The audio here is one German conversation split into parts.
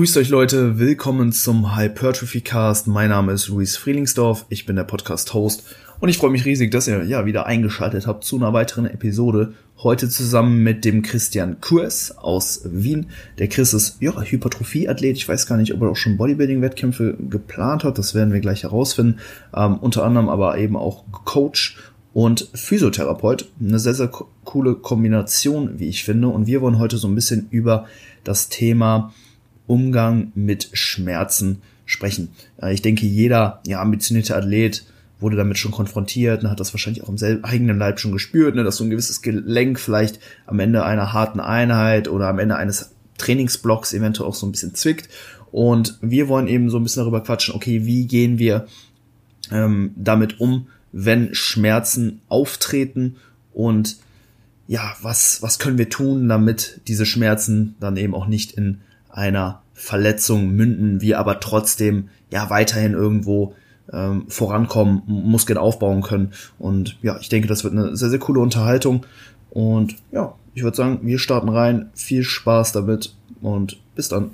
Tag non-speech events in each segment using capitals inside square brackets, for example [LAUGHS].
Grüßt euch Leute, willkommen zum Hypertrophy Cast. Mein Name ist Luis Frielingsdorf, ich bin der Podcast-Host und ich freue mich riesig, dass ihr ja wieder eingeschaltet habt zu einer weiteren Episode. Heute zusammen mit dem Christian Kurs aus Wien. Der Chris ist ja Hypertrophie-Athlet. Ich weiß gar nicht, ob er auch schon Bodybuilding-Wettkämpfe geplant hat. Das werden wir gleich herausfinden. Ähm, unter anderem aber eben auch Coach und Physiotherapeut. Eine sehr, sehr coole Kombination, wie ich finde. Und wir wollen heute so ein bisschen über das Thema Umgang mit Schmerzen sprechen. Ich denke, jeder ja, ambitionierte Athlet wurde damit schon konfrontiert und hat das wahrscheinlich auch im eigenen Leib schon gespürt, ne, dass so ein gewisses Gelenk vielleicht am Ende einer harten Einheit oder am Ende eines Trainingsblocks eventuell auch so ein bisschen zwickt. Und wir wollen eben so ein bisschen darüber quatschen, okay, wie gehen wir ähm, damit um, wenn Schmerzen auftreten und ja, was, was können wir tun, damit diese Schmerzen dann eben auch nicht in einer Verletzung münden, wir aber trotzdem ja weiterhin irgendwo ähm, vorankommen, Muskeln aufbauen können. Und ja, ich denke, das wird eine sehr, sehr coole Unterhaltung. Und ja, ich würde sagen, wir starten rein. Viel Spaß damit und bis dann.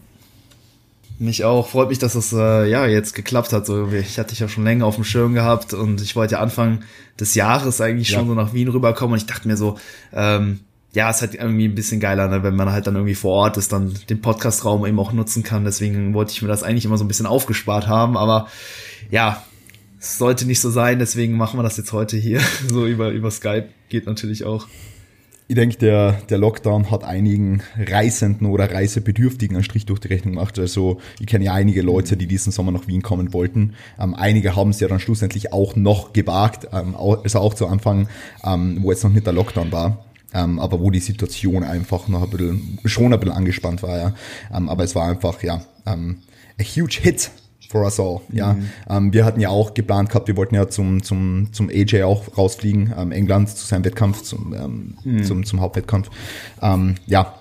Mich auch. Freut mich, dass es äh, ja jetzt geklappt hat. So, ich hatte dich ja schon länger auf dem Schirm gehabt und ich wollte ja Anfang des Jahres eigentlich ja. schon so nach Wien rüberkommen und ich dachte mir so, ähm, ja, ist halt irgendwie ein bisschen geiler, ne, wenn man halt dann irgendwie vor Ort ist, dann den Podcastraum eben auch nutzen kann. Deswegen wollte ich mir das eigentlich immer so ein bisschen aufgespart haben, aber ja, es sollte nicht so sein, deswegen machen wir das jetzt heute hier. [LAUGHS] So über, über Skype geht natürlich auch. Ich denke, der, der Lockdown hat einigen Reisenden oder Reisebedürftigen einen Strich durch die Rechnung gemacht. Also ich kenne ja einige Leute, die diesen Sommer nach Wien kommen wollten. Ähm, einige haben es ja dann schlussendlich auch noch gewagt, ähm, also auch zu Anfang, ähm, wo jetzt noch nicht der Lockdown war ähm, aber wo die Situation einfach noch ein bisschen, schon ein bisschen angespannt war, ja. Ähm, aber es war einfach, ja, ähm, a huge hit for us all, ja. Mhm. Ähm, wir hatten ja auch geplant gehabt, wir wollten ja zum, zum, zum AJ auch rausfliegen, ähm, England zu seinem Wettkampf, zum, ähm, mhm. zum, zum Hauptwettkampf. Ähm, ja.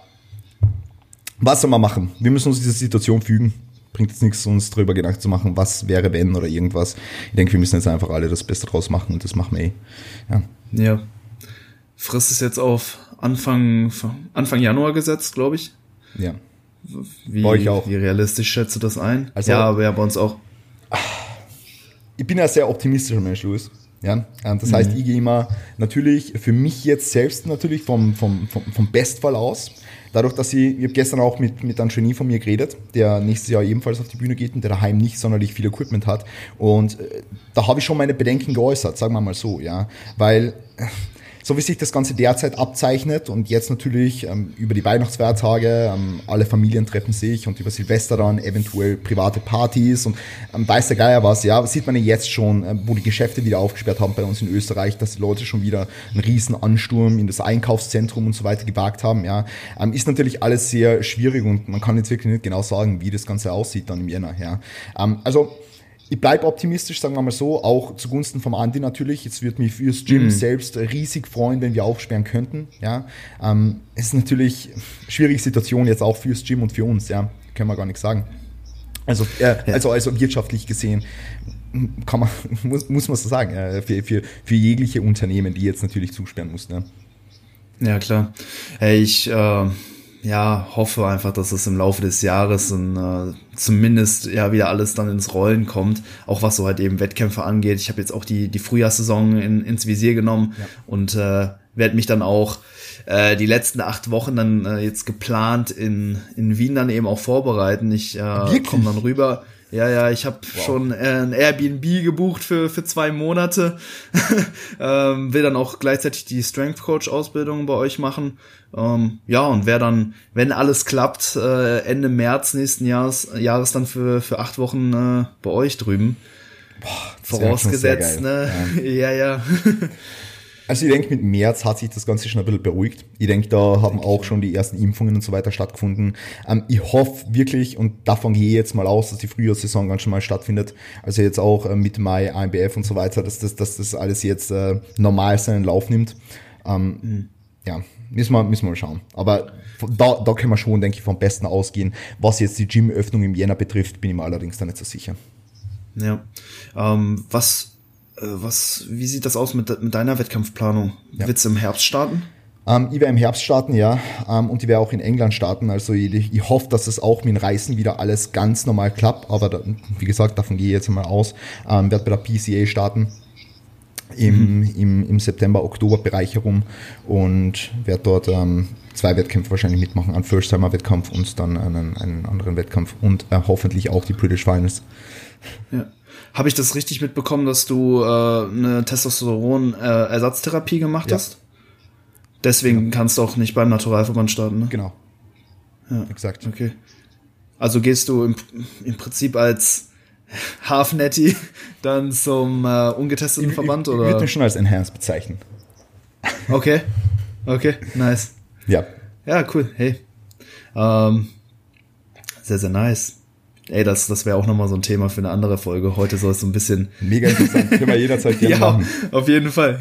Was soll man machen? Wir müssen uns dieser Situation fügen bringt jetzt nichts, uns darüber Gedanken zu machen, was wäre wenn oder irgendwas. Ich denke, wir müssen jetzt einfach alle das Beste draus machen und das machen wir eh. Ja. ja Frist ist jetzt auf Anfang, Anfang Januar gesetzt, glaube ich. Ja. Wie, bei euch auch. wie realistisch schätzt du das ein? Also, ja, aber ja, bei uns auch. Ich bin ja sehr optimistischer Mensch, Louis. Ja, das heißt, mhm. ich gehe immer natürlich für mich jetzt selbst natürlich vom, vom, vom, vom Bestfall aus. Dadurch, dass ich, ich habe gestern auch mit, mit einem Genie von mir geredet, der nächstes Jahr ebenfalls auf die Bühne geht und der daheim nicht sonderlich viel Equipment hat. Und äh, da habe ich schon meine Bedenken geäußert, sagen wir mal so, ja. Weil so wie sich das Ganze derzeit abzeichnet und jetzt natürlich ähm, über die Weihnachtsfeiertage, ähm, alle Familien treffen sich und über Silvester dann eventuell private Partys und ähm, weiß der Geier was, ja, sieht man ja jetzt schon, äh, wo die Geschäfte wieder aufgesperrt haben bei uns in Österreich, dass die Leute schon wieder einen riesen Ansturm in das Einkaufszentrum und so weiter gewagt haben, ja, ähm, ist natürlich alles sehr schwierig und man kann jetzt wirklich nicht genau sagen, wie das Ganze aussieht dann im Jänner, ja. Ähm, also ich bleibe optimistisch, sagen wir mal so, auch zugunsten vom Andi natürlich. Es wird mich fürs Gym mhm. selbst riesig freuen, wenn wir aufsperren könnten. Ja, ähm, es ist natürlich eine schwierige Situation jetzt auch fürs Gym und für uns. Ja, können wir gar nichts sagen. Also, äh, also, also wirtschaftlich gesehen kann man, [LAUGHS] muss, muss man so sagen, äh, für, für, für jegliche Unternehmen, die jetzt natürlich zusperren mussten. Ja, ja klar. Hey, ich äh ja, hoffe einfach, dass es im Laufe des Jahres und, äh, zumindest ja wieder alles dann ins Rollen kommt, auch was so halt eben Wettkämpfe angeht. Ich habe jetzt auch die, die Frühjahrssaison in, ins Visier genommen ja. und äh, werde mich dann auch äh, die letzten acht Wochen dann äh, jetzt geplant in, in Wien dann eben auch vorbereiten. Ich äh, komme dann rüber. Ja, ja, ich habe wow. schon äh, ein Airbnb gebucht für, für zwei Monate. [LAUGHS] ähm, will dann auch gleichzeitig die Strength Coach Ausbildung bei euch machen. Ähm, ja, und wer dann, wenn alles klappt, äh, Ende März nächsten Jahres, Jahres dann für, für acht Wochen äh, bei euch drüben. Boah, Vorausgesetzt, ne? [LAUGHS] Ja, ja. ja. [LAUGHS] Also ich denke, mit März hat sich das Ganze schon ein bisschen beruhigt. Ich denke, da haben auch schon die ersten Impfungen und so weiter stattgefunden. Ähm, ich hoffe wirklich, und davon gehe ich jetzt mal aus, dass die Frühjahrssaison ganz schon mal stattfindet. Also jetzt auch äh, Mitte Mai, AMBF und so weiter, dass das, dass das alles jetzt äh, normal seinen Lauf nimmt. Ähm, mhm. Ja, müssen wir, müssen wir mal schauen. Aber da, da können wir schon, denke ich, vom Besten ausgehen. Was jetzt die Gym-Öffnung im Jänner betrifft, bin ich mir allerdings da nicht so sicher. Ja. Ähm, was was, wie sieht das aus mit, mit deiner Wettkampfplanung? Ja. Willst du im Herbst starten? Ähm, ich werde im Herbst starten, ja, ähm, und ich werde auch in England starten. Also ich, ich hoffe, dass es auch mit dem Reisen wieder alles ganz normal klappt. Aber da, wie gesagt, davon gehe ich jetzt mal aus. Ähm, werde bei der PCA starten im, mhm. im, im September, Oktober-Bereich herum und werde dort ähm, zwei Wettkämpfe wahrscheinlich mitmachen, einen First-Timer-Wettkampf und dann einen, einen anderen Wettkampf und äh, hoffentlich auch die British Finals. Ja. Habe ich das richtig mitbekommen, dass du äh, eine Testosteron-Ersatztherapie gemacht ja. hast? Deswegen ja. kannst du auch nicht beim Naturalverband starten, ne? Genau. Ja, exakt. Okay. Also gehst du im, im Prinzip als [LAUGHS] Half-Netty dann zum äh, ungetesteten ich, Verband? oder? Ich würde mich schon als Enhanced bezeichnen. Okay. Okay, nice. Ja. Ja, cool. Hey. Ähm, sehr, sehr nice. Ey, das, das wäre auch nochmal so ein Thema für eine andere Folge. Heute soll es so ein bisschen. Mega interessant, können wir jederzeit [LAUGHS] gerne ja, machen. Auf jeden Fall.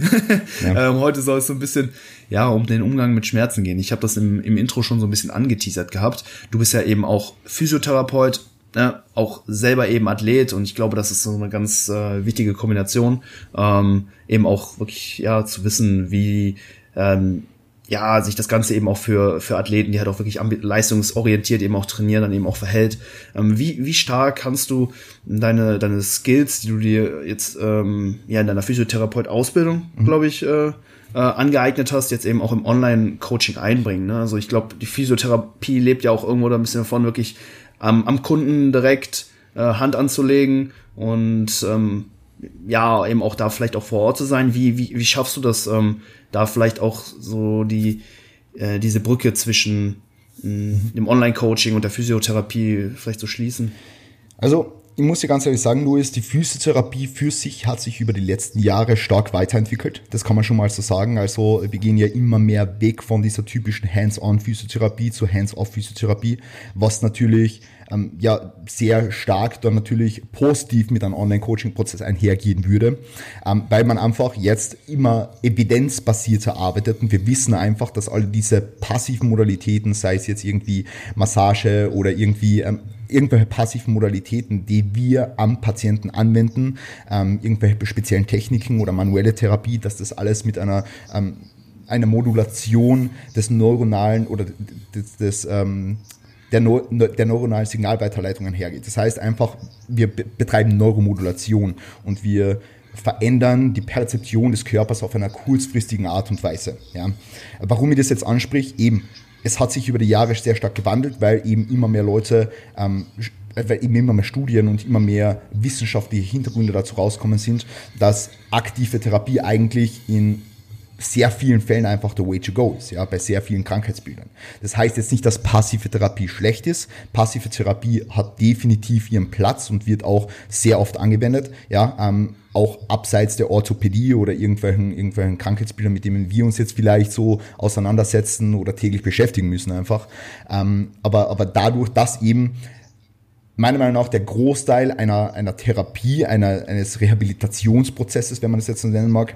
Ja. [LAUGHS] ähm, heute soll es so ein bisschen, ja, um den Umgang mit Schmerzen gehen. Ich habe das im, im Intro schon so ein bisschen angeteasert gehabt. Du bist ja eben auch Physiotherapeut, ne, auch selber eben Athlet und ich glaube, das ist so eine ganz äh, wichtige Kombination, ähm, eben auch wirklich, ja, zu wissen, wie ähm, ja, sich das Ganze eben auch für, für Athleten, die halt auch wirklich leistungsorientiert eben auch trainieren, dann eben auch verhält. Ähm, wie, wie stark kannst du deine, deine Skills, die du dir jetzt ähm, ja in deiner Physiotherapeut-Ausbildung, mhm. glaube ich, äh, äh, angeeignet hast, jetzt eben auch im Online-Coaching einbringen. Ne? Also ich glaube, die Physiotherapie lebt ja auch irgendwo da ein bisschen davon, wirklich am, am Kunden direkt äh, Hand anzulegen und ähm, ja, eben auch da vielleicht auch vor Ort zu sein. Wie, wie, wie schaffst du das, ähm, da vielleicht auch so die, äh, diese Brücke zwischen mh, mm, dem Online-Coaching und der Physiotherapie vielleicht zu schließen? Also, ich muss dir ganz ehrlich sagen, Luis, die Physiotherapie für sich hat sich über die letzten Jahre stark weiterentwickelt. Das kann man schon mal so sagen. Also wir gehen ja immer mehr weg von dieser typischen Hands-on-Physiotherapie zur Hands-off-Physiotherapie, was natürlich ähm, ja sehr stark dann natürlich positiv mit einem Online-Coaching-Prozess einhergehen würde, ähm, weil man einfach jetzt immer evidenzbasierter arbeitet und wir wissen einfach, dass alle diese passiven Modalitäten, sei es jetzt irgendwie Massage oder irgendwie ähm, irgendwelche passiven Modalitäten, die wir am Patienten anwenden, ähm, irgendwelche speziellen Techniken oder manuelle Therapie, dass das alles mit einer ähm, einer Modulation des neuronalen oder des, des ähm, der, Neu der neuronalen Signalweiterleitungen hergeht. Das heißt einfach, wir betreiben Neuromodulation und wir verändern die Perzeption des Körpers auf einer kurzfristigen Art und Weise. Ja. Warum ich das jetzt ansprich, eben, es hat sich über die Jahre sehr stark gewandelt, weil eben immer mehr Leute ähm, weil eben immer mehr Studien und immer mehr wissenschaftliche Hintergründe dazu rauskommen sind, dass aktive Therapie eigentlich in sehr vielen Fällen einfach der Way to go ist, ja, bei sehr vielen Krankheitsbildern. Das heißt jetzt nicht, dass passive Therapie schlecht ist. Passive Therapie hat definitiv ihren Platz und wird auch sehr oft angewendet, ja, ähm, auch abseits der Orthopädie oder irgendwelchen, irgendwelchen Krankheitsbildern, mit denen wir uns jetzt vielleicht so auseinandersetzen oder täglich beschäftigen müssen einfach. Ähm, aber, aber dadurch, dass eben meiner Meinung nach der Großteil einer, einer Therapie, einer, eines Rehabilitationsprozesses, wenn man das jetzt so nennen mag,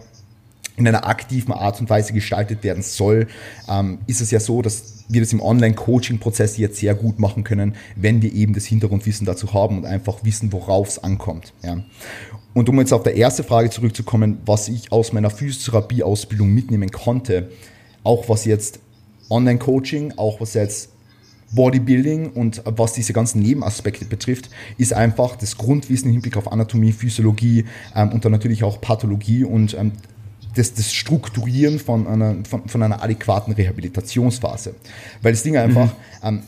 in einer aktiven Art und Weise gestaltet werden soll, ähm, ist es ja so, dass wir das im Online-Coaching-Prozess jetzt sehr gut machen können, wenn wir eben das Hintergrundwissen dazu haben und einfach wissen, worauf es ankommt. Ja. Und um jetzt auf der erste Frage zurückzukommen, was ich aus meiner Physiotherapie-Ausbildung mitnehmen konnte, auch was jetzt Online-Coaching, auch was jetzt Bodybuilding und was diese ganzen Nebenaspekte betrifft, ist einfach das Grundwissen im Hinblick auf Anatomie, Physiologie ähm, und dann natürlich auch Pathologie und ähm, das, das Strukturieren von einer, von, von einer adäquaten Rehabilitationsphase. Weil das Ding einfach, mhm. ähm,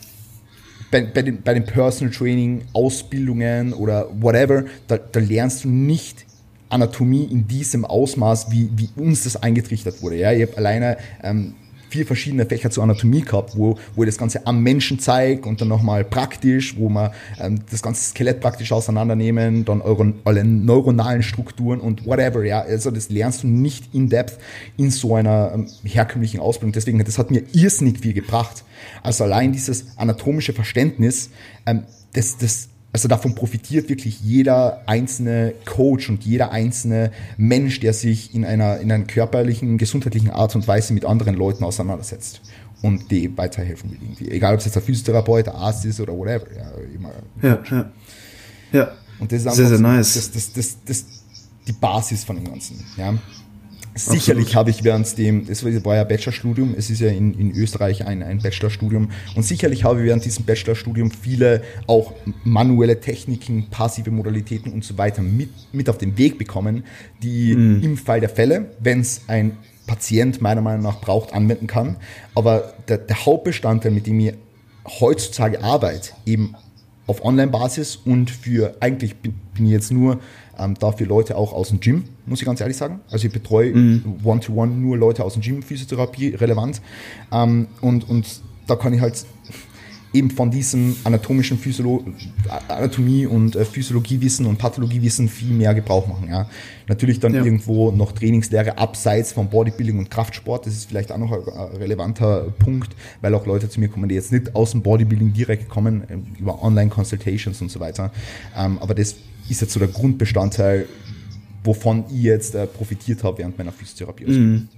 bei, bei, den, bei den Personal Training, Ausbildungen oder whatever, da, da lernst du nicht Anatomie in diesem Ausmaß, wie, wie uns das eingetrichtert wurde. Ja, ich habe alleine ähm, vier verschiedene Fächer zur Anatomie gehabt, wo, wo ich das Ganze am Menschen zeigt und dann nochmal praktisch, wo man ähm, das ganze Skelett praktisch auseinandernehmen, dann eure, alle neuronalen Strukturen und whatever, ja, also das lernst du nicht in depth in so einer ähm, herkömmlichen Ausbildung. Deswegen, das hat mir irrsinnig viel gebracht. Also allein dieses anatomische Verständnis, ähm, das, das also davon profitiert wirklich jeder einzelne Coach und jeder einzelne Mensch, der sich in einer, in einer körperlichen, gesundheitlichen Art und Weise mit anderen Leuten auseinandersetzt und die weiterhelfen will irgendwie. Egal, ob es jetzt ein Physiotherapeut, ein Arzt ist oder whatever. Ja, immer ja, ja. ja. Und das ist einfach sehr, sehr nice. das, das, das, das, die Basis von dem Ganzen. Ja. Sicherlich habe ich während dem, das war ja Bachelorstudium, es ist ja in, in Österreich ein, ein Bachelorstudium und sicherlich habe ich während diesem Bachelorstudium viele auch manuelle Techniken, passive Modalitäten und so weiter mit, mit auf den Weg bekommen, die mhm. im Fall der Fälle, wenn es ein Patient meiner Meinung nach braucht, anwenden kann. Aber der, der Hauptbestandteil, mit dem ich heutzutage arbeite, eben auf Online-Basis und für, eigentlich bin, ich jetzt nur ähm, dafür Leute auch aus dem Gym, muss ich ganz ehrlich sagen. Also ich betreue mhm. One-to-One nur Leute aus dem Gym, Physiotherapie relevant. Ähm, und, und da kann ich halt eben von diesem anatomischen Physiolo Anatomie und äh, Physiologiewissen und Pathologiewissen viel mehr Gebrauch machen. Ja. Natürlich dann ja. irgendwo noch Trainingslehre abseits von Bodybuilding und Kraftsport. Das ist vielleicht auch noch ein, relevanter Punkt, weil auch Leute zu mir kommen, die jetzt nicht aus dem Bodybuilding direkt kommen, äh, über Online-Consultations und so weiter. Ähm, aber das ist jetzt so der Grundbestandteil, wovon ich jetzt äh, profitiert habe während meiner Physiotherapie. Mhm.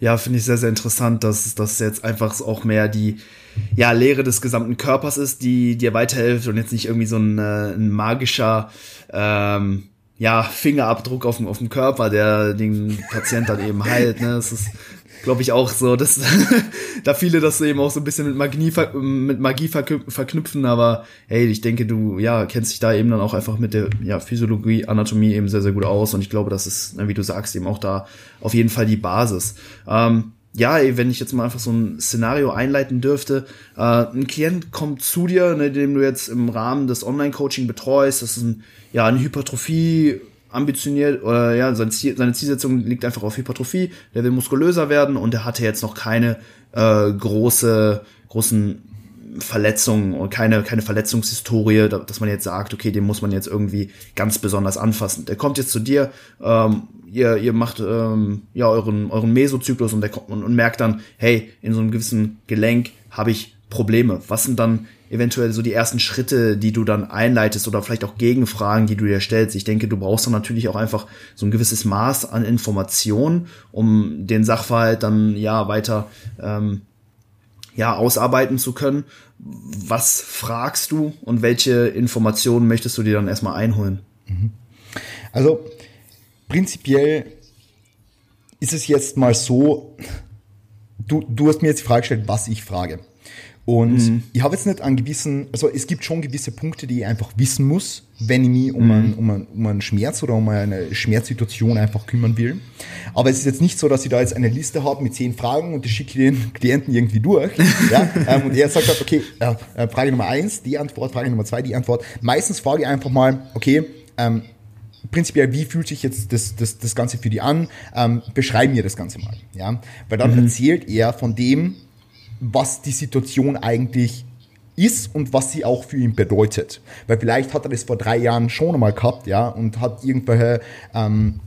Ja, finde ich sehr, sehr interessant, dass das jetzt einfach auch mehr die ja, Lehre des gesamten Körpers ist, die dir weiterhilft und jetzt nicht irgendwie so ein, äh, ein magischer ähm, ja, Fingerabdruck auf dem, auf dem Körper, der den Patient dann eben heilt. Ne? Das ist, glaube ich, auch so, dass [LAUGHS] da viele das eben auch so ein bisschen mit Magie, mit Magie verknüpfen, aber hey, ich denke, du ja, kennst dich da eben dann auch einfach mit der ja, Physiologie, Anatomie eben sehr, sehr gut aus und ich glaube, das ist, wie du sagst, eben auch da auf jeden Fall die Basis. Ähm, ja, wenn ich jetzt mal einfach so ein Szenario einleiten dürfte, äh, ein Klient kommt zu dir, ne, dem du jetzt im Rahmen des Online-Coaching betreust, das ist ein, ja, eine Hypertrophie ambitioniert oder ja, seine, Ziel, seine Zielsetzung liegt einfach auf Hypertrophie, der will muskulöser werden und der hatte jetzt noch keine äh, große, großen Verletzungen und keine, keine Verletzungshistorie, dass man jetzt sagt, okay, den muss man jetzt irgendwie ganz besonders anfassen. Der kommt jetzt zu dir, ähm, ihr, ihr macht ähm, ja euren, euren Mesozyklus und, der und, und merkt dann, hey, in so einem gewissen Gelenk habe ich Probleme. Was sind dann eventuell so die ersten Schritte, die du dann einleitest oder vielleicht auch Gegenfragen, die du dir stellst. Ich denke, du brauchst dann natürlich auch einfach so ein gewisses Maß an Information, um den Sachverhalt dann ja weiter ähm, ja ausarbeiten zu können. Was fragst du und welche Informationen möchtest du dir dann erstmal einholen? Mhm. Also prinzipiell ist es jetzt mal so, du, du hast mir jetzt die Frage gestellt, was ich frage. Und mhm. ich habe jetzt nicht an gewissen, also es gibt schon gewisse Punkte, die ich einfach wissen muss, wenn ich mich um, mhm. einen, um, einen, um einen Schmerz oder um eine Schmerzsituation einfach kümmern will. Aber es ist jetzt nicht so, dass ich da jetzt eine Liste habe mit zehn Fragen und die schicke den [LAUGHS] Klienten irgendwie durch. ja, [LAUGHS] ähm, und er sagt halt, okay, äh, Frage Nummer eins, die Antwort, Frage Nummer zwei, die Antwort. Meistens frage ich einfach mal, okay, ähm, prinzipiell, wie fühlt sich jetzt das, das, das Ganze für die an? Ähm, beschreib mir das Ganze mal. Ja? Weil dann mhm. erzählt er von dem, was die Situation eigentlich ist und was sie auch für ihn bedeutet. Weil vielleicht hat er das vor drei Jahren schon einmal gehabt, ja, und hat irgendwelche ähm,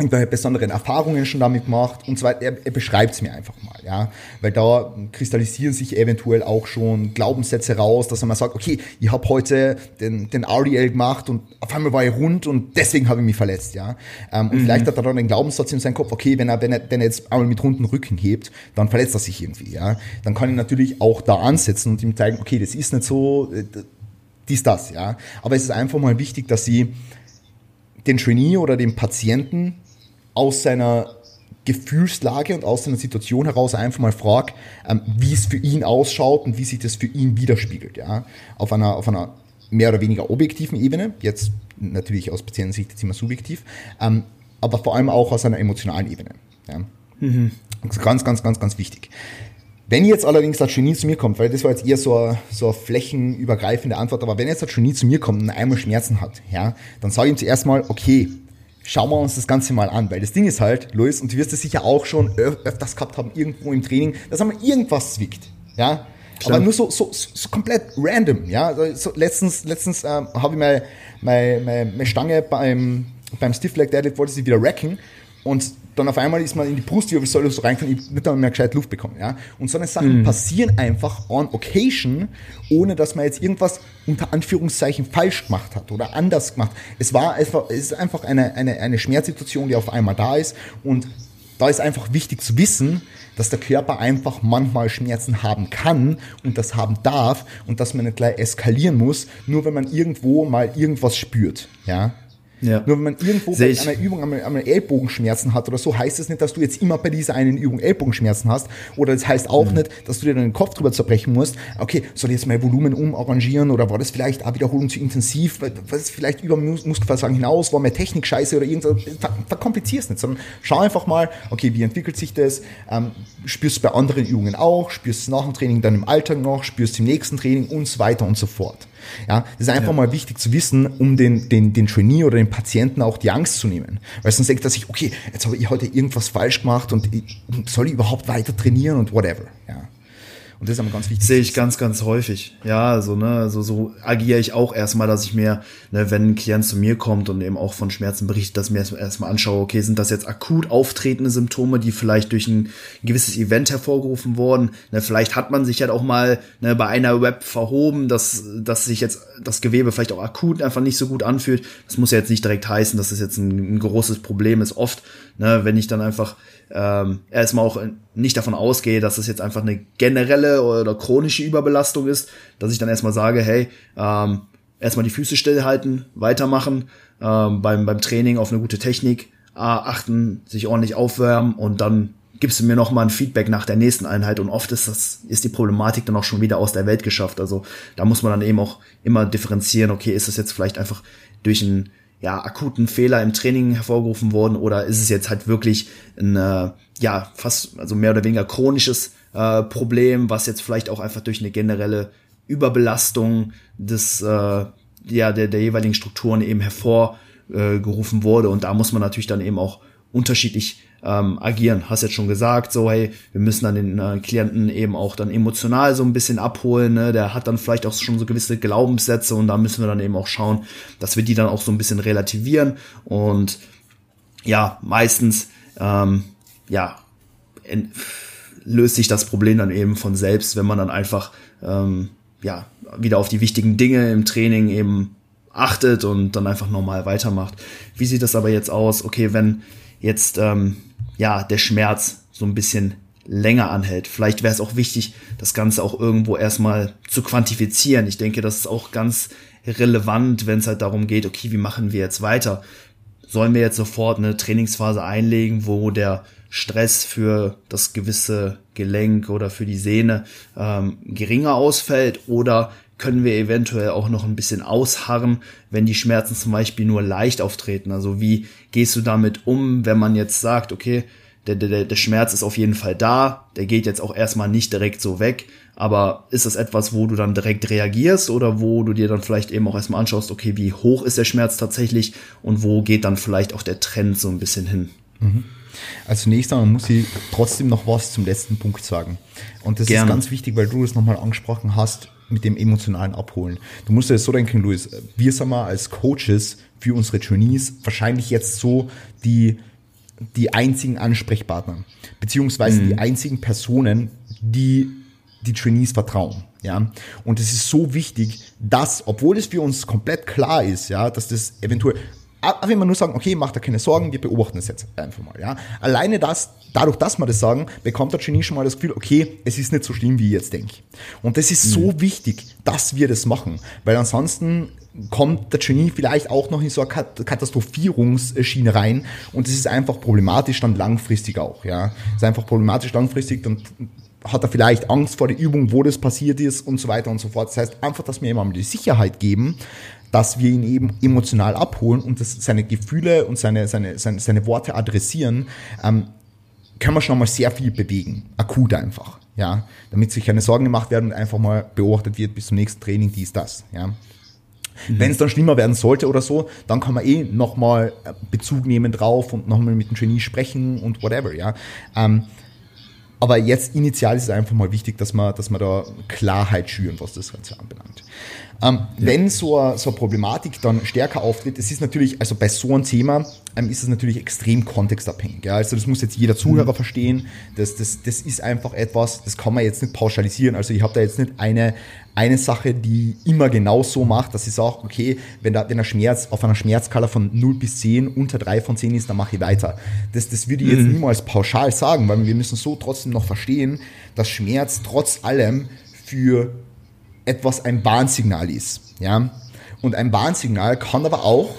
irgendwelche besonderen Erfahrungen schon damit gemacht und so weiter. Er, er beschreibt es mir einfach mal, ja. Weil da kristallisieren sich eventuell auch schon Glaubenssätze raus, dass er mal sagt, okay, ich habe heute den, den RDL gemacht und auf einmal war ich rund und deswegen habe ich mich verletzt, ja. Ähm, und mhm. vielleicht hat er dann den Glaubenssatz in seinem Kopf, okay, wenn er, wenn er, wenn er jetzt einmal mit runden Rücken hebt, dann verletzt er sich irgendwie, ja. Dann kann ich natürlich auch da ansetzen und ihm zeigen, okay, das ist nicht so, äh, dies, das, ja. Aber es ist einfach mal wichtig, dass sie den Trainee oder den Patienten aus seiner Gefühlslage und aus seiner Situation heraus einfach mal fragt, ähm, wie es für ihn ausschaut und wie sich das für ihn widerspiegelt. Ja? Auf, einer, auf einer mehr oder weniger objektiven Ebene, jetzt natürlich aus Patientensicht jetzt immer subjektiv, ähm, aber vor allem auch aus einer emotionalen Ebene. Ja? Mhm. Ganz, ganz, ganz, ganz wichtig. Wenn jetzt allerdings das Genie zu mir kommt, weil das war jetzt eher so eine, so eine flächenübergreifende Antwort, aber wenn jetzt das Genie zu mir kommt und einmal Schmerzen hat, ja, dann sage ich ihm zuerst mal, okay, schauen wir uns das Ganze mal an, weil das Ding ist halt, Luis, und du wirst es sicher auch schon öfters gehabt haben, irgendwo im Training, dass einmal irgendwas zwickt, ja. Klar. Aber nur so, so, so komplett random, ja. Also so letztens letztens ähm, habe ich meine, meine, meine, meine Stange beim, beim Stiff Leg Deadlift, wollte sie wieder racken und dann auf einmal ist man in die Brustwirbelsäule so reinkommen, ich nicht dann mehr gescheit Luft bekommen, ja. Und so eine Sachen mhm. passieren einfach on occasion, ohne dass man jetzt irgendwas unter Anführungszeichen falsch gemacht hat oder anders gemacht. Es war einfach, es ist einfach eine, eine, eine Schmerzsituation, die auf einmal da ist und da ist einfach wichtig zu wissen, dass der Körper einfach manchmal Schmerzen haben kann und das haben darf und dass man nicht gleich eskalieren muss, nur wenn man irgendwo mal irgendwas spürt, ja. Ja. Nur wenn man irgendwo Seh bei einer Übung einmal, einmal Ellbogenschmerzen hat oder so, heißt das nicht, dass du jetzt immer bei dieser einen Übung Ellbogenschmerzen hast. Oder das heißt auch mhm. nicht, dass du dir den Kopf drüber zerbrechen musst. Okay, soll ich jetzt mein Volumen umarrangieren oder war das vielleicht eine Wiederholung zu intensiv? Was ist vielleicht über Mus Muskelversagen hinaus? War meine Technik scheiße oder irgendwas? Ver verkomplizierst nicht, sondern schau einfach mal, okay, wie entwickelt sich das? Ähm, spürst du bei anderen Übungen auch? Spürst du nach dem Training dann im Alltag noch? Spürst du im nächsten Training und so weiter und so fort. Ja, das ist einfach ja. mal wichtig zu wissen, um den, den, den Trainee oder den Patienten auch die Angst zu nehmen. Weil sonst denkt er sich, okay, jetzt habe ich heute irgendwas falsch gemacht und ich, soll ich überhaupt weiter trainieren und whatever. Ja. Und das ist aber ganz wichtig. Sehe ich ganz, ganz häufig. Ja, also, ne, so, so agiere ich auch erstmal, dass ich mir, ne, wenn ein Klient zu mir kommt und eben auch von Schmerzen berichtet, dass ich mir erstmal anschaue, okay, sind das jetzt akut auftretende Symptome, die vielleicht durch ein gewisses Event hervorgerufen wurden? Ne, vielleicht hat man sich ja halt auch mal ne, bei einer Web verhoben, dass, dass sich jetzt das Gewebe vielleicht auch akut einfach nicht so gut anfühlt. Das muss ja jetzt nicht direkt heißen, dass das jetzt ein, ein großes Problem ist. Oft, ne, wenn ich dann einfach ähm, erstmal auch nicht davon ausgehe, dass es jetzt einfach eine generelle oder chronische Überbelastung ist, dass ich dann erstmal sage, hey, ähm, erstmal die Füße stillhalten, weitermachen, ähm, beim, beim Training auf eine gute Technik achten, sich ordentlich aufwärmen und dann gibst du mir noch mal ein Feedback nach der nächsten Einheit und oft ist das ist die Problematik dann auch schon wieder aus der Welt geschafft. Also da muss man dann eben auch immer differenzieren, okay, ist das jetzt vielleicht einfach durch ein ja, akuten Fehler im Training hervorgerufen worden oder ist es jetzt halt wirklich ein, äh, ja, fast, also mehr oder weniger chronisches äh, Problem, was jetzt vielleicht auch einfach durch eine generelle Überbelastung des, äh, ja, der, der jeweiligen Strukturen eben hervorgerufen wurde. Und da muss man natürlich dann eben auch unterschiedlich ähm, agieren. Hast jetzt schon gesagt, so hey, wir müssen dann den äh, Klienten eben auch dann emotional so ein bisschen abholen. Ne? Der hat dann vielleicht auch schon so gewisse Glaubenssätze und da müssen wir dann eben auch schauen, dass wir die dann auch so ein bisschen relativieren und ja, meistens ähm, ja in, löst sich das Problem dann eben von selbst, wenn man dann einfach ähm, ja wieder auf die wichtigen Dinge im Training eben achtet und dann einfach normal weitermacht. Wie sieht das aber jetzt aus? Okay, wenn jetzt ähm, ja der Schmerz so ein bisschen länger anhält. Vielleicht wäre es auch wichtig, das Ganze auch irgendwo erstmal zu quantifizieren. Ich denke, das ist auch ganz relevant, wenn es halt darum geht, okay, wie machen wir jetzt weiter? Sollen wir jetzt sofort eine Trainingsphase einlegen, wo der Stress für das gewisse Gelenk oder für die Sehne ähm, geringer ausfällt oder können wir eventuell auch noch ein bisschen ausharren, wenn die Schmerzen zum Beispiel nur leicht auftreten. Also wie gehst du damit um, wenn man jetzt sagt, okay, der, der, der Schmerz ist auf jeden Fall da, der geht jetzt auch erstmal nicht direkt so weg, aber ist das etwas, wo du dann direkt reagierst oder wo du dir dann vielleicht eben auch erstmal anschaust, okay, wie hoch ist der Schmerz tatsächlich und wo geht dann vielleicht auch der Trend so ein bisschen hin? Mhm. Also zunächst einmal muss ich trotzdem noch was zum letzten Punkt sagen. Und das Gerne. ist ganz wichtig, weil du es nochmal angesprochen hast mit dem emotionalen Abholen. Du musst dir das so denken, Luis, wir sind mal als Coaches für unsere Trainees wahrscheinlich jetzt so die, die einzigen Ansprechpartner, beziehungsweise mhm. die einzigen Personen, die die Trainees vertrauen. Ja, und es ist so wichtig, dass, obwohl es für uns komplett klar ist, ja, dass das eventuell wenn wir nur sagen, okay, macht da keine Sorgen, wir beobachten das jetzt einfach mal, ja. Alleine das, dadurch, dass wir das sagen, bekommt der Genie schon mal das Gefühl, okay, es ist nicht so schlimm, wie ich jetzt denke. Und das ist mhm. so wichtig, dass wir das machen, weil ansonsten kommt der Genie vielleicht auch noch in so eine Katastrophierungsschiene rein und das ist einfach problematisch dann langfristig auch, ja. Das ist einfach problematisch langfristig, dann hat er vielleicht Angst vor der Übung, wo das passiert ist und so weiter und so fort. Das heißt einfach, dass wir ihm mal die Sicherheit geben, dass wir ihn eben emotional abholen und das, seine Gefühle und seine, seine, seine, seine Worte adressieren, ähm, kann man schon mal sehr viel bewegen. Akut einfach. Ja, damit sich keine Sorgen gemacht werden und einfach mal beobachtet wird bis zum nächsten Training, dies, das. Ja. Mhm. Wenn es dann schlimmer werden sollte oder so, dann kann man eh nochmal äh, Bezug nehmen drauf und nochmal mit dem Genie sprechen und whatever, ja. Ähm, aber jetzt initial ist es einfach mal wichtig, dass man, dass man da Klarheit schüren, was das Ganze anbelangt. Ähm, ja. Wenn so eine, so eine Problematik dann stärker auftritt, es ist natürlich, also bei so einem Thema ähm, ist es natürlich extrem kontextabhängig. Ja? Also das muss jetzt jeder Zuhörer mhm. verstehen. Das, das, das ist einfach etwas, das kann man jetzt nicht pauschalisieren. Also ich habe da jetzt nicht eine, eine Sache, die immer genau so macht, dass ich sage, okay, wenn, da, wenn der Schmerz auf einer Schmerzskala von 0 bis 10 unter 3 von 10 ist, dann mache ich weiter. Das, das würde ich jetzt mhm. niemals pauschal sagen, weil wir müssen so trotzdem noch verstehen, dass Schmerz trotz allem für etwas ein Warnsignal ist. Ja? Und ein Warnsignal kann aber auch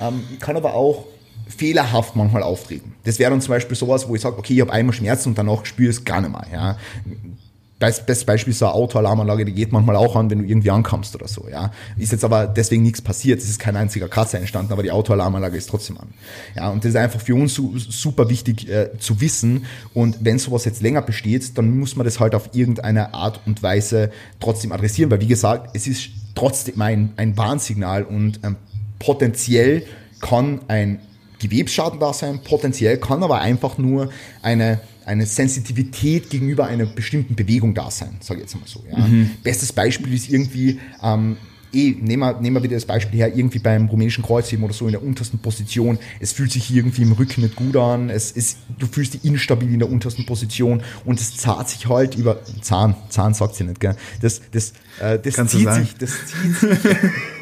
ähm, kann aber auch fehlerhaft manchmal auftreten. Das wäre dann zum Beispiel sowas, wo ich sage, okay, ich habe einmal Schmerzen und danach spüre ich es gar nicht mehr. Ja. Bestes Beispiel ist so eine Autoalarmanlage, die geht manchmal auch an, wenn du irgendwie ankommst oder so, ja. Ist jetzt aber deswegen nichts passiert, es ist kein einziger Kratzer entstanden, aber die Autoalarmanlage ist trotzdem an. Ja, und das ist einfach für uns super wichtig äh, zu wissen. Und wenn sowas jetzt länger besteht, dann muss man das halt auf irgendeine Art und Weise trotzdem adressieren, weil wie gesagt, es ist trotzdem ein, ein Warnsignal und ähm, potenziell kann ein Gewebsschaden da sein, potenziell kann aber einfach nur eine, eine Sensitivität gegenüber einer bestimmten Bewegung da sein, sage ich jetzt mal so. Ja. Mhm. Bestes Beispiel ist irgendwie, ähm, eh, nehmen wir, nehmen wir wieder das Beispiel her, irgendwie beim rumänischen Kreuzheben oder so in der untersten Position, es fühlt sich irgendwie im Rücken nicht gut an, es ist, du fühlst dich instabil in der untersten Position und es zahlt sich halt über, Zahn, Zahn sagt sie nicht, gell, das, das, äh, das Kannst zieht sich, das zieht sich, [LAUGHS]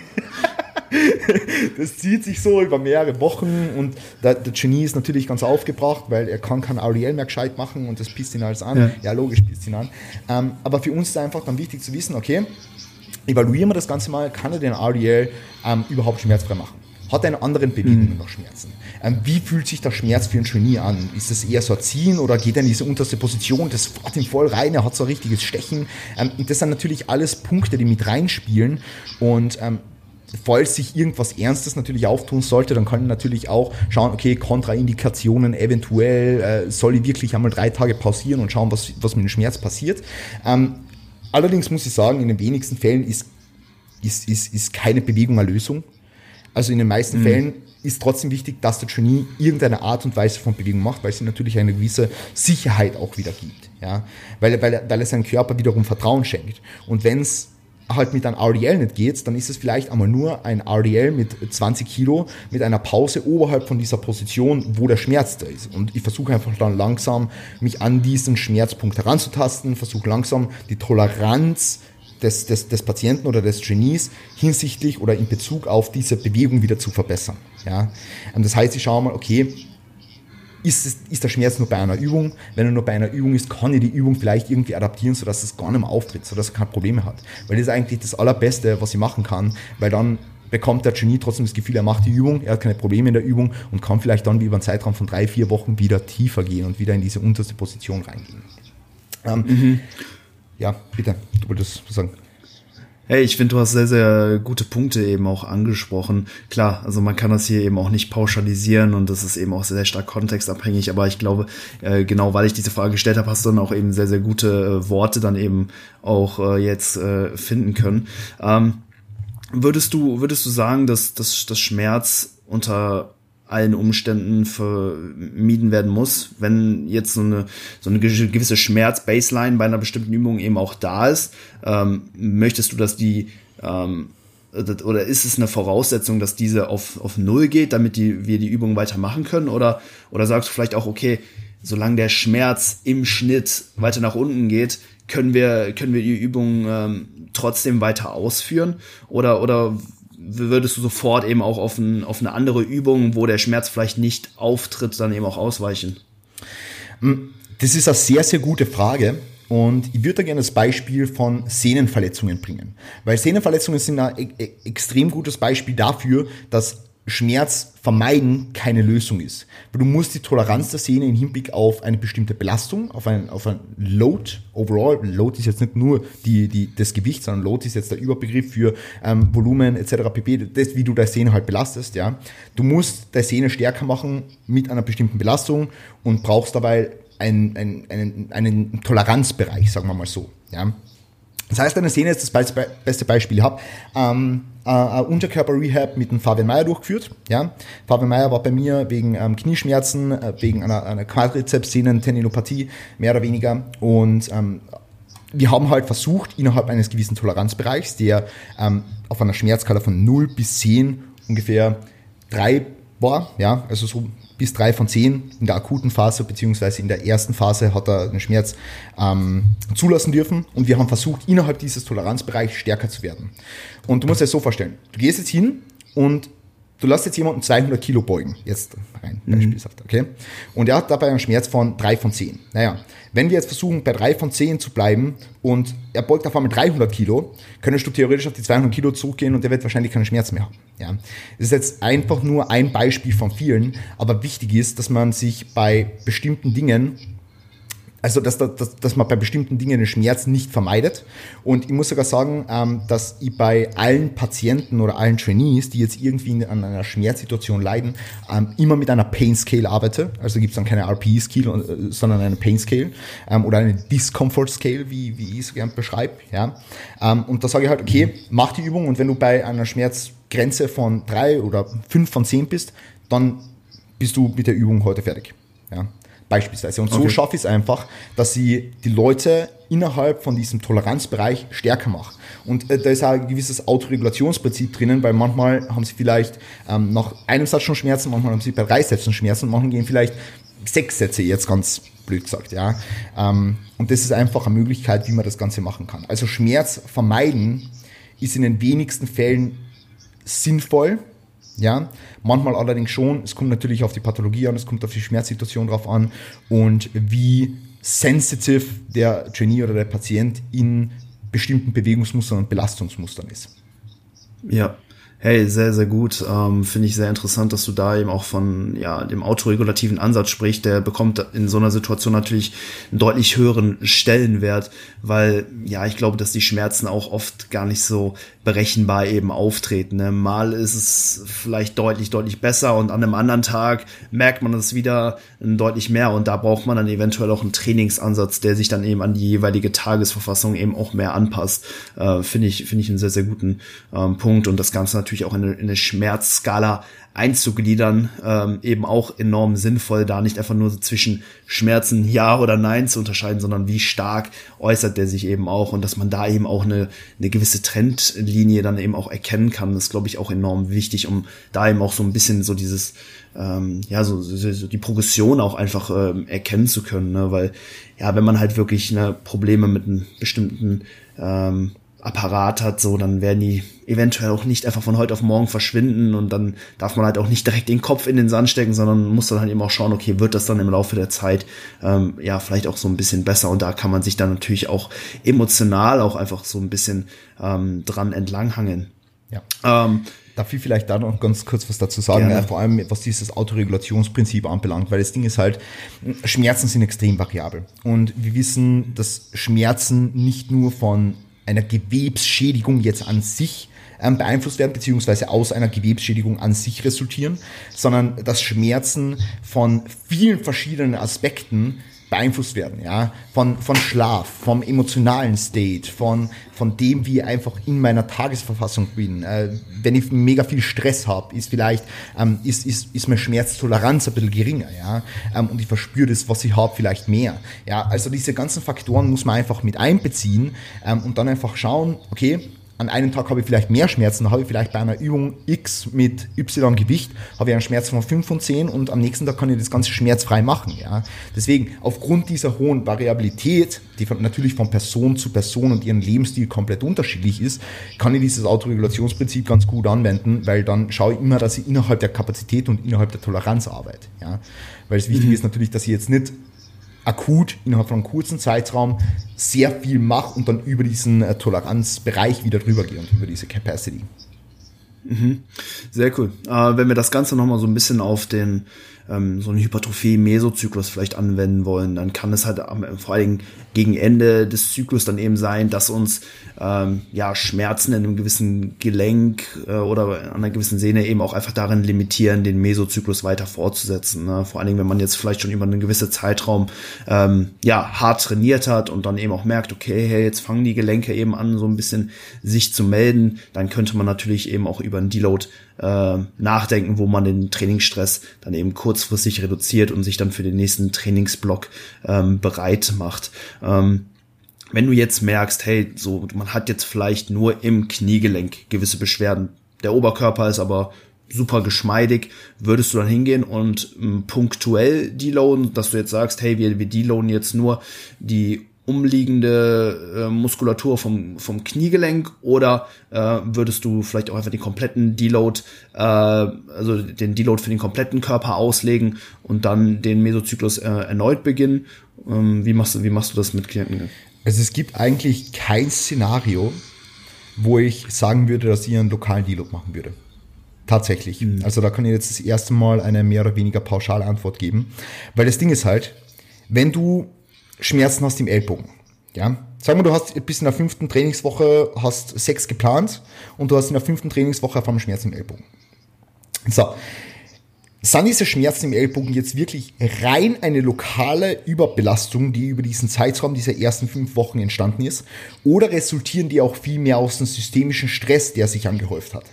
das zieht sich so über mehrere Wochen und der, der Genie ist natürlich ganz aufgebracht, weil er kann kein Ariel mehr gescheit machen und das pisst ihn alles an. Ja, ja logisch pisst ihn an. Ähm, aber für uns ist einfach dann wichtig zu wissen, okay, evaluieren wir das Ganze mal, kann er den RDL ähm, überhaupt schmerzfrei machen? Hat er in anderen Bewegungen mhm. noch Schmerzen? Ähm, wie fühlt sich der Schmerz für ein Genie an? Ist es eher so ein Ziehen oder geht er in diese unterste Position? Das fährt ihm voll rein, er hat so ein richtiges Stechen. Ähm, das sind natürlich alles Punkte, die mit reinspielen und ähm, falls sich irgendwas Ernstes natürlich auftun sollte, dann kann ich natürlich auch schauen, okay, Kontraindikationen eventuell, äh, soll ich wirklich einmal drei Tage pausieren und schauen, was, was mit dem Schmerz passiert. Ähm, allerdings muss ich sagen, in den wenigsten Fällen ist, ist, ist, ist keine Bewegung eine Lösung. Also in den meisten mhm. Fällen ist trotzdem wichtig, dass der Genie irgendeine Art und Weise von Bewegung macht, weil sie natürlich eine gewisse Sicherheit auch wieder gibt. Ja? Weil, weil, weil er seinem Körper wiederum Vertrauen schenkt. Und wenn es halt mit einem RDL nicht geht, dann ist es vielleicht einmal nur ein RDL mit 20 Kilo mit einer Pause oberhalb von dieser Position, wo der Schmerz da ist. Und ich versuche einfach dann langsam mich an diesen Schmerzpunkt heranzutasten, versuche langsam die Toleranz des, des, des Patienten oder des Genies hinsichtlich oder in Bezug auf diese Bewegung wieder zu verbessern. Ja? Und das heißt, ich schaue mal, okay, ist, es, ist der Schmerz nur bei einer Übung. Wenn er nur bei einer Übung ist, kann ich die Übung vielleicht irgendwie adaptieren, sodass es gar nicht mehr auftritt, sodass er keine Probleme hat. Weil das ist eigentlich das Allerbeste, was ich machen kann, weil dann bekommt der Genie trotzdem das Gefühl, er macht die Übung, er hat keine Probleme in der Übung und kann vielleicht dann wie über einen Zeitraum von drei, vier Wochen wieder tiefer gehen und wieder in diese unterste Position reingehen. Ähm, mhm. Ja, bitte, du wolltest sagen. Hey, ich finde, du hast sehr, sehr gute Punkte eben auch angesprochen. Klar, also man kann das hier eben auch nicht pauschalisieren und das ist eben auch sehr stark kontextabhängig, aber ich glaube, äh, genau weil ich diese Frage gestellt habe, hast du dann auch eben sehr, sehr gute äh, Worte dann eben auch äh, jetzt finden können. Ähm, würdest du, würdest du sagen, dass, dass, dass Schmerz unter allen Umständen vermieden werden muss. Wenn jetzt so eine, so eine gewisse Schmerz-Baseline bei einer bestimmten Übung eben auch da ist, ähm, möchtest du, dass die ähm, oder ist es eine Voraussetzung, dass diese auf, auf Null geht, damit die, wir die Übung weitermachen können? Oder, oder sagst du vielleicht auch, okay, solange der Schmerz im Schnitt weiter nach unten geht, können wir, können wir die Übung ähm, trotzdem weiter ausführen? Oder, oder würdest du sofort eben auch auf, ein, auf eine andere Übung, wo der Schmerz vielleicht nicht auftritt, dann eben auch ausweichen? Hm, das ist eine sehr, sehr gute Frage. Und ich würde da gerne das Beispiel von Sehnenverletzungen bringen. Weil Sehnenverletzungen sind ein e-, e-, extrem gutes Beispiel dafür, dass Schmerz vermeiden keine Lösung ist. du musst die Toleranz der Sehne im Hinblick auf eine bestimmte Belastung, auf ein, auf ein Load, overall, Load ist jetzt nicht nur die, die, das Gewicht, sondern Load ist jetzt der Überbegriff für ähm, Volumen etc. pp, das, wie du deine Sehne halt belastest. Ja. Du musst deine Sehne stärker machen mit einer bestimmten Belastung und brauchst dabei einen, einen, einen, einen Toleranzbereich, sagen wir mal so. Ja. Das heißt, eine Sehne ist das beste Beispiel. Ich habe ähm, äh, Unterkörper-Rehab mit dem Fabian Meyer durchgeführt. Ja? Fabian Meyer war bei mir wegen ähm, Knieschmerzen, äh, wegen einer, einer Quadrizeps-Sehnen-Tendinopathie, mehr oder weniger. Und ähm, wir haben halt versucht, innerhalb eines gewissen Toleranzbereichs, der ähm, auf einer Schmerzskala von 0 bis 10 ungefähr 3 war, ja, also so bis drei von zehn in der akuten Phase beziehungsweise in der ersten Phase hat er den Schmerz ähm, zulassen dürfen und wir haben versucht, innerhalb dieses Toleranzbereichs stärker zu werden. Und du musst dir das so vorstellen, du gehst jetzt hin und du lässt jetzt jemanden 200 Kilo beugen, jetzt rein beispielshaft, okay? Und er hat dabei einen Schmerz von 3 von 10. Naja, wenn wir jetzt versuchen, bei 3 von 10 zu bleiben und er beugt auf einmal 300 Kilo, könntest du theoretisch auf die 200 Kilo zurückgehen und der wird wahrscheinlich keinen Schmerz mehr haben. Ja? Das ist jetzt einfach nur ein Beispiel von vielen, aber wichtig ist, dass man sich bei bestimmten Dingen also dass, dass, dass man bei bestimmten Dingen den Schmerz nicht vermeidet. Und ich muss sogar sagen, ähm, dass ich bei allen Patienten oder allen Trainees, die jetzt irgendwie an einer Schmerzsituation leiden, ähm, immer mit einer Pain Scale arbeite. Also gibt es dann keine RPE Scale, äh, sondern eine Pain Scale ähm, oder eine Discomfort Scale, wie, wie ich es gern beschreibe. Ja? Ähm, und da sage ich halt, okay, mach die Übung und wenn du bei einer Schmerzgrenze von drei oder fünf von zehn bist, dann bist du mit der Übung heute fertig. Ja? Beispielsweise. Und so okay. schaffe ich es einfach, dass sie die Leute innerhalb von diesem Toleranzbereich stärker mache. Und äh, da ist auch ein gewisses Autoregulationsprinzip drinnen, weil manchmal haben sie vielleicht ähm, nach einem Satz schon Schmerzen, manchmal haben sie bei drei Sätzen Schmerzen, manchmal gehen vielleicht sechs Sätze jetzt ganz blöd gesagt, ja. Ähm, und das ist einfach eine Möglichkeit, wie man das Ganze machen kann. Also Schmerz vermeiden ist in den wenigsten Fällen sinnvoll, ja, manchmal allerdings schon. Es kommt natürlich auf die Pathologie an, es kommt auf die Schmerzsituation drauf an und wie sensitiv der Trainee oder der Patient in bestimmten Bewegungsmustern und Belastungsmustern ist. Ja, Hey, sehr, sehr gut. Ähm, Finde ich sehr interessant, dass du da eben auch von ja, dem autoregulativen Ansatz sprichst. Der bekommt in so einer Situation natürlich einen deutlich höheren Stellenwert, weil ja, ich glaube, dass die Schmerzen auch oft gar nicht so berechenbar eben auftreten. Ne? Mal ist es vielleicht deutlich, deutlich besser und an einem anderen Tag merkt man es wieder deutlich mehr und da braucht man dann eventuell auch einen Trainingsansatz, der sich dann eben an die jeweilige Tagesverfassung eben auch mehr anpasst. Äh, Finde ich, finde ich einen sehr, sehr guten ähm, Punkt und das Ganze natürlich auch in eine, in eine Schmerzskala einzugliedern, ähm, eben auch enorm sinnvoll, da nicht einfach nur so zwischen Schmerzen ja oder nein zu unterscheiden, sondern wie stark äußert der sich eben auch und dass man da eben auch eine, eine gewisse Trendlinie dann eben auch erkennen kann, das glaube ich, auch enorm wichtig, um da eben auch so ein bisschen so dieses, ähm, ja, so, so, so die Progression auch einfach ähm, erkennen zu können, ne? weil ja, wenn man halt wirklich ne, Probleme mit einem bestimmten ähm, Apparat hat, so, dann werden die eventuell auch nicht einfach von heute auf morgen verschwinden und dann darf man halt auch nicht direkt den Kopf in den Sand stecken, sondern muss dann halt eben auch schauen, okay, wird das dann im Laufe der Zeit ähm, ja vielleicht auch so ein bisschen besser und da kann man sich dann natürlich auch emotional auch einfach so ein bisschen ähm, dran entlanghangeln. Ja. Ähm, Darf ich vielleicht da noch ganz kurz was dazu sagen, ja, vor allem was dieses Autoregulationsprinzip anbelangt, weil das Ding ist halt, Schmerzen sind extrem variabel. Und wir wissen, dass Schmerzen nicht nur von einer Gewebsschädigung jetzt an sich ähm, beeinflusst werden, beziehungsweise aus einer Gewebsschädigung an sich resultieren, sondern dass Schmerzen von vielen verschiedenen Aspekten beeinflusst werden, ja, von, von Schlaf, vom emotionalen State, von, von dem, wie ich einfach in meiner Tagesverfassung bin. Äh, wenn ich mega viel Stress habe, ist vielleicht, ähm, ist, ist, ist meine Schmerztoleranz ein bisschen geringer, ja, ähm, und ich verspüre das, was ich habe, vielleicht mehr. Ja, also diese ganzen Faktoren muss man einfach mit einbeziehen ähm, und dann einfach schauen, okay, an einem Tag habe ich vielleicht mehr Schmerzen, habe ich vielleicht bei einer Übung X mit Y Gewicht, habe ich einen Schmerz von 5 von 10 und am nächsten Tag kann ich das Ganze schmerzfrei machen. Ja? Deswegen, aufgrund dieser hohen Variabilität, die natürlich von Person zu Person und ihrem Lebensstil komplett unterschiedlich ist, kann ich dieses Autoregulationsprinzip ganz gut anwenden, weil dann schaue ich immer, dass ich innerhalb der Kapazität und innerhalb der Toleranz arbeite. Ja? Weil es wichtig mhm. ist natürlich, dass ich jetzt nicht akut innerhalb von einem kurzen Zeitraum sehr viel mache und dann über diesen äh, Toleranzbereich wieder drüber gehe und über diese Capacity. Mhm. Sehr cool. Äh, wenn wir das Ganze nochmal so ein bisschen auf den ähm, so einen Hypertrophie-Mesozyklus vielleicht anwenden wollen, dann kann es halt vor allen Dingen gegen Ende des Zyklus dann eben sein, dass uns ähm, ja Schmerzen in einem gewissen Gelenk äh, oder an einer gewissen Sehne eben auch einfach darin limitieren, den Mesozyklus weiter fortzusetzen. Ne? Vor allen Dingen, wenn man jetzt vielleicht schon über einen gewissen Zeitraum ähm, ja hart trainiert hat und dann eben auch merkt, okay, hey, jetzt fangen die Gelenke eben an, so ein bisschen sich zu melden, dann könnte man natürlich eben auch über einen Deload äh, nachdenken, wo man den Trainingsstress dann eben kurzfristig reduziert und sich dann für den nächsten Trainingsblock ähm, bereit macht. Ähm, wenn du jetzt merkst, hey, so man hat jetzt vielleicht nur im Kniegelenk gewisse Beschwerden, der Oberkörper ist aber super geschmeidig, würdest du dann hingehen und ähm, punktuell deloaden, dass du jetzt sagst, hey, wir, wir deloaden jetzt nur die umliegende äh, Muskulatur vom, vom Kniegelenk oder äh, würdest du vielleicht auch einfach den kompletten Deload, äh, also den Deload für den kompletten Körper auslegen und dann den Mesozyklus äh, erneut beginnen? Ähm, wie, machst du, wie machst du das mit Klienten? Also es gibt eigentlich kein Szenario, wo ich sagen würde, dass ich einen lokalen Deload machen würde. Tatsächlich. Mhm. Also da kann ich jetzt das erste Mal eine mehr oder weniger pauschale Antwort geben. Weil das Ding ist halt, wenn du Schmerzen hast im Ellbogen, ja, sagen wir, du hast bis in der fünften Trainingswoche hast sechs geplant und du hast in der fünften Trainingswoche auf einmal Schmerzen im Ellbogen. So. Sind diese Schmerzen im Ellbogen jetzt wirklich rein eine lokale Überbelastung, die über diesen Zeitraum dieser ersten fünf Wochen entstanden ist? Oder resultieren die auch viel mehr aus dem systemischen Stress, der sich angehäuft hat?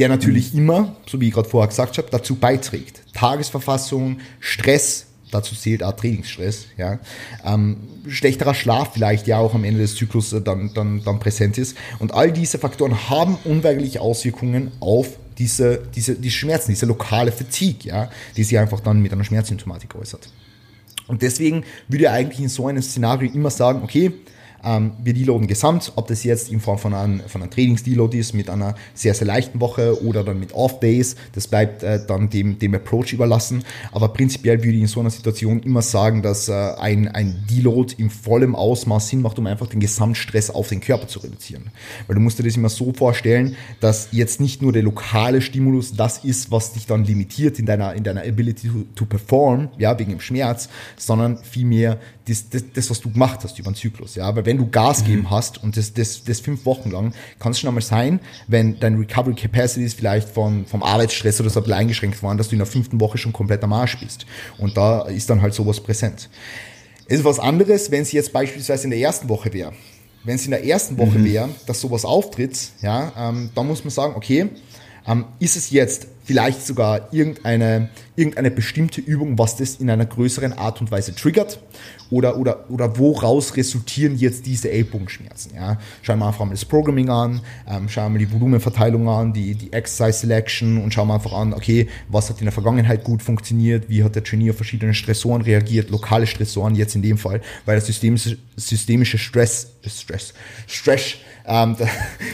der natürlich mhm. immer, so wie ich gerade vorher gesagt habe, dazu beiträgt. Tagesverfassung, Stress, dazu zählt auch Trainingsstress, ja. Ähm, schlechterer Schlaf vielleicht ja auch am Ende des Zyklus äh, dann, dann, dann präsent ist. Und all diese Faktoren haben unweigerlich Auswirkungen auf diese, diese, die Schmerzen, diese lokale Fatigue, ja, die sich einfach dann mit einer Schmerzsymptomatik äußert. Und deswegen würde ich eigentlich in so einem Szenario immer sagen, okay, ähm, wir deloaden gesamt, ob das jetzt in Form von einem, von einem Trainings-Deload ist mit einer sehr, sehr leichten Woche oder dann mit Off-Days, das bleibt äh, dann dem, dem Approach überlassen. Aber prinzipiell würde ich in so einer Situation immer sagen, dass äh, ein, ein Deload im vollen Ausmaß Sinn macht, um einfach den Gesamtstress auf den Körper zu reduzieren. Weil du musst dir das immer so vorstellen, dass jetzt nicht nur der lokale Stimulus das ist, was dich dann limitiert in deiner, in deiner Ability to, to perform, ja, wegen dem Schmerz, sondern vielmehr das, das, das, was du gemacht hast über den Zyklus. Ja, weil wenn du Gas mhm. geben hast und das, das, das fünf Wochen lang, kann es schon einmal sein, wenn dein Recovery Capacity ist vielleicht von, vom Arbeitsstress oder so ein bisschen eingeschränkt worden, dass du in der fünften Woche schon komplett am Arsch bist. Und da ist dann halt sowas präsent. Es ist was anderes, wenn es jetzt beispielsweise in der ersten Woche wäre. Wenn es in der ersten Woche mhm. wäre, dass sowas auftritt, ja, ähm, dann muss man sagen, okay, ähm, ist es jetzt vielleicht sogar irgendeine, irgendeine bestimmte Übung, was das in einer größeren Art und Weise triggert? Oder, oder, oder woraus resultieren jetzt diese Ellbogenschmerzen? Ja? Schauen wir einfach mal das Programming an, ähm, schauen wir mal die Volumenverteilung an, die, die Exercise Selection und schauen wir einfach an, okay, was hat in der Vergangenheit gut funktioniert, wie hat der Trainier auf verschiedene Stressoren reagiert, lokale Stressoren jetzt in dem Fall, weil der systemische, systemische Stress, Stress, Stress, ähm, der,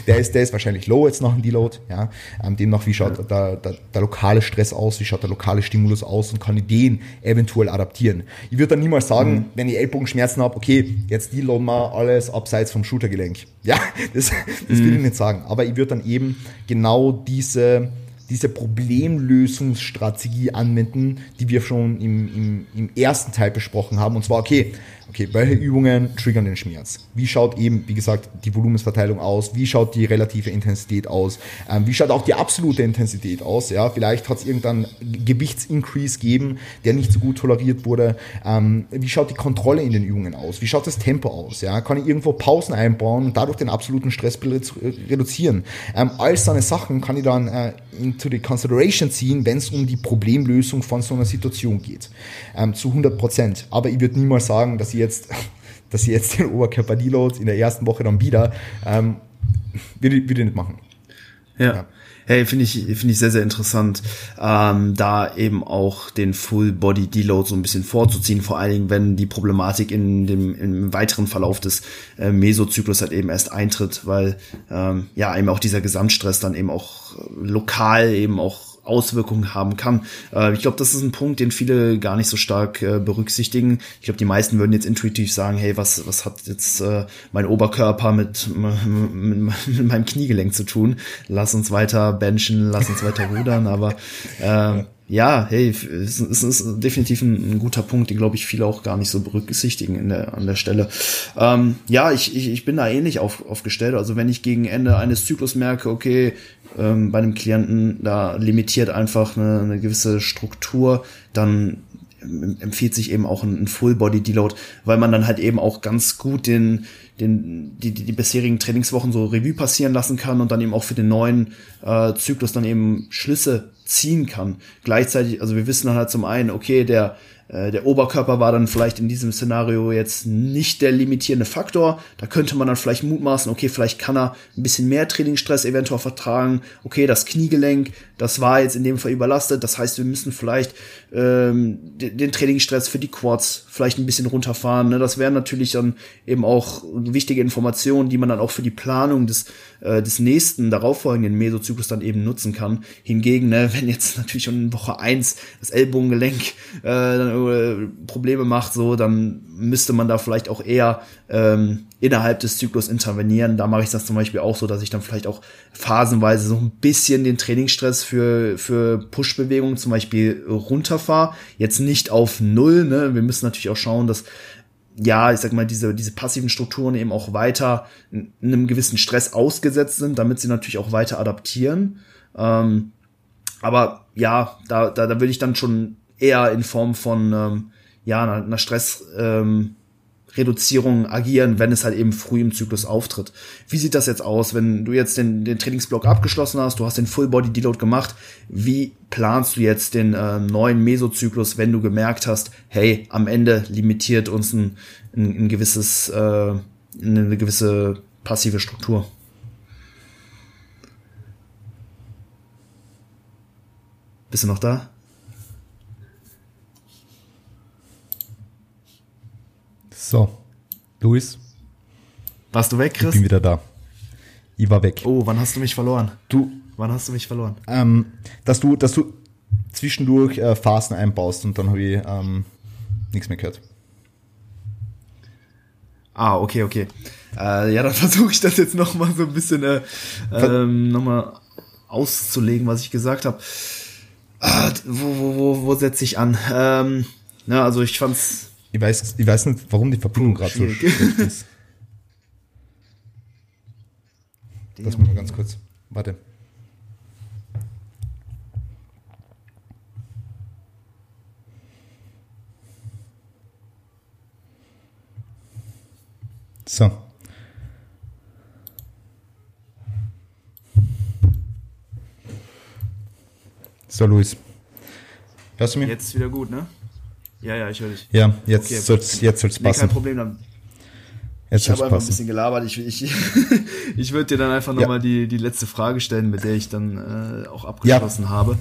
der, ist, der ist wahrscheinlich low jetzt nach dem Deload. Ja? Ähm, demnach, wie schaut ja. der, der, der, lokale Stress aus, wie schaut der lokale Stimulus aus und kann ich den eventuell adaptieren. Ich würde dann niemals sagen, mhm. wenn ich Ellbogenschmerzen habe, okay, jetzt deloaden wir alles abseits vom Shootergelenk. Ja, das, das mhm. will ich nicht sagen. Aber ich würde dann eben genau diese diese Problemlösungsstrategie anwenden, die wir schon im, im, im ersten Teil besprochen haben. Und zwar, okay, okay, welche Übungen triggern den Schmerz? Wie schaut eben, wie gesagt, die Volumensverteilung aus? Wie schaut die relative Intensität aus? Ähm, wie schaut auch die absolute Intensität aus? Ja, vielleicht hat es irgendeinen Gewichtsincrease gegeben, der nicht so gut toleriert wurde. Ähm, wie schaut die Kontrolle in den Übungen aus? Wie schaut das Tempo aus? Ja, kann ich irgendwo Pausen einbauen und dadurch den absoluten Stress reduzieren? Ähm, all so Sachen kann ich dann äh, into the consideration ziehen, wenn es um die Problemlösung von so einer Situation geht. Ähm, zu 100 Prozent. Aber ich würde niemals sagen, dass ich jetzt, [LAUGHS] dass sie jetzt den Oberkörper Deload in der ersten Woche dann wieder, ähm, würde, würde ich nicht machen. ja. ja hey, finde ich, finde ich sehr, sehr interessant, ähm, da eben auch den Full Body Deload so ein bisschen vorzuziehen, vor allen Dingen, wenn die Problematik in dem, im weiteren Verlauf des äh, Mesozyklus halt eben erst eintritt, weil ähm, ja eben auch dieser Gesamtstress dann eben auch lokal eben auch Auswirkungen haben kann. Äh, ich glaube, das ist ein Punkt, den viele gar nicht so stark äh, berücksichtigen. Ich glaube, die meisten würden jetzt intuitiv sagen, hey, was, was hat jetzt äh, mein Oberkörper mit, mit, [LAUGHS] mit meinem Kniegelenk zu tun? Lass uns weiter benchen, lass uns weiter rudern, aber äh, ja, hey, es, es ist definitiv ein, ein guter Punkt, den glaube ich viele auch gar nicht so berücksichtigen in der, an der Stelle. Ähm, ja, ich, ich, ich bin da ähnlich auf, aufgestellt. Also wenn ich gegen Ende eines Zyklus merke, okay, ähm, bei einem Klienten da limitiert einfach eine, eine gewisse Struktur, dann empfiehlt sich eben auch ein, ein Full Body Deload, weil man dann halt eben auch ganz gut den den die, die, die bisherigen Trainingswochen so Revue passieren lassen kann und dann eben auch für den neuen äh, Zyklus dann eben Schlüsse ziehen kann. Gleichzeitig, also wir wissen dann halt zum einen, okay, der der Oberkörper war dann vielleicht in diesem Szenario jetzt nicht der limitierende Faktor. Da könnte man dann vielleicht mutmaßen, okay, vielleicht kann er ein bisschen mehr Trainingsstress eventuell vertragen. Okay, das Kniegelenk, das war jetzt in dem Fall überlastet. Das heißt, wir müssen vielleicht ähm, den, Trainingsstress für die Quads vielleicht ein bisschen runterfahren. Ne? Das wären natürlich dann eben auch wichtige Informationen, die man dann auch für die Planung des, äh, des nächsten darauffolgenden Mesozyklus dann eben nutzen kann. Hingegen, ne, wenn jetzt natürlich schon in Woche eins das Ellbogengelenk äh, dann, äh, Probleme macht, so, dann müsste man da vielleicht auch eher ähm, innerhalb des Zyklus intervenieren. Da mache ich das zum Beispiel auch so, dass ich dann vielleicht auch phasenweise so ein bisschen den Trainingsstress für, für Push-Bewegungen zum Beispiel runterfahre. Jetzt nicht auf null, ne? Wir müssen natürlich auch schauen, dass ja, ich sag mal, diese, diese passiven Strukturen eben auch weiter einem gewissen Stress ausgesetzt sind, damit sie natürlich auch weiter adaptieren. Ähm, aber ja, da, da, da würde ich dann schon eher in Form von ähm, ja, einer, einer Stress, ähm, Reduzierung agieren, wenn es halt eben früh im Zyklus auftritt. Wie sieht das jetzt aus, wenn du jetzt den, den Trainingsblock abgeschlossen hast, du hast den Full Body Deload gemacht, wie planst du jetzt den äh, neuen Mesozyklus, wenn du gemerkt hast, hey, am Ende limitiert uns ein, ein, ein gewisses, äh, eine gewisse passive Struktur? Bist du noch da? So, Luis. Warst du weg, Chris? Ich bin wieder da. Ich war weg. Oh, wann hast du mich verloren? Du. Wann hast du mich verloren? Ähm, dass du, dass du zwischendurch äh, Phasen einbaust und dann habe ich ähm, nichts mehr gehört. Ah, okay, okay. Äh, ja, dann [LAUGHS] versuche ich das jetzt noch mal so ein bisschen äh, ähm, noch mal auszulegen, was ich gesagt habe. Ah, wo wo, wo, wo setze ich an? Ähm, na, also ich fand's ich weiß, ich weiß nicht, warum die Verbindung gerade so schlecht ist. [LAUGHS] Lass mich mal ganz kurz. Warte. So. So, Luis. Hörst du mich? Jetzt wieder gut, ne? Ja, ja, ich höre dich. Ja, jetzt okay. soll es jetzt soll's passen. Nee, kein Problem, dann. Jetzt ich habe einfach ein bisschen gelabert. Ich, ich, [LAUGHS] ich würde dir dann einfach ja. nochmal die, die letzte Frage stellen, mit der ich dann äh, auch abgeschlossen ja. habe.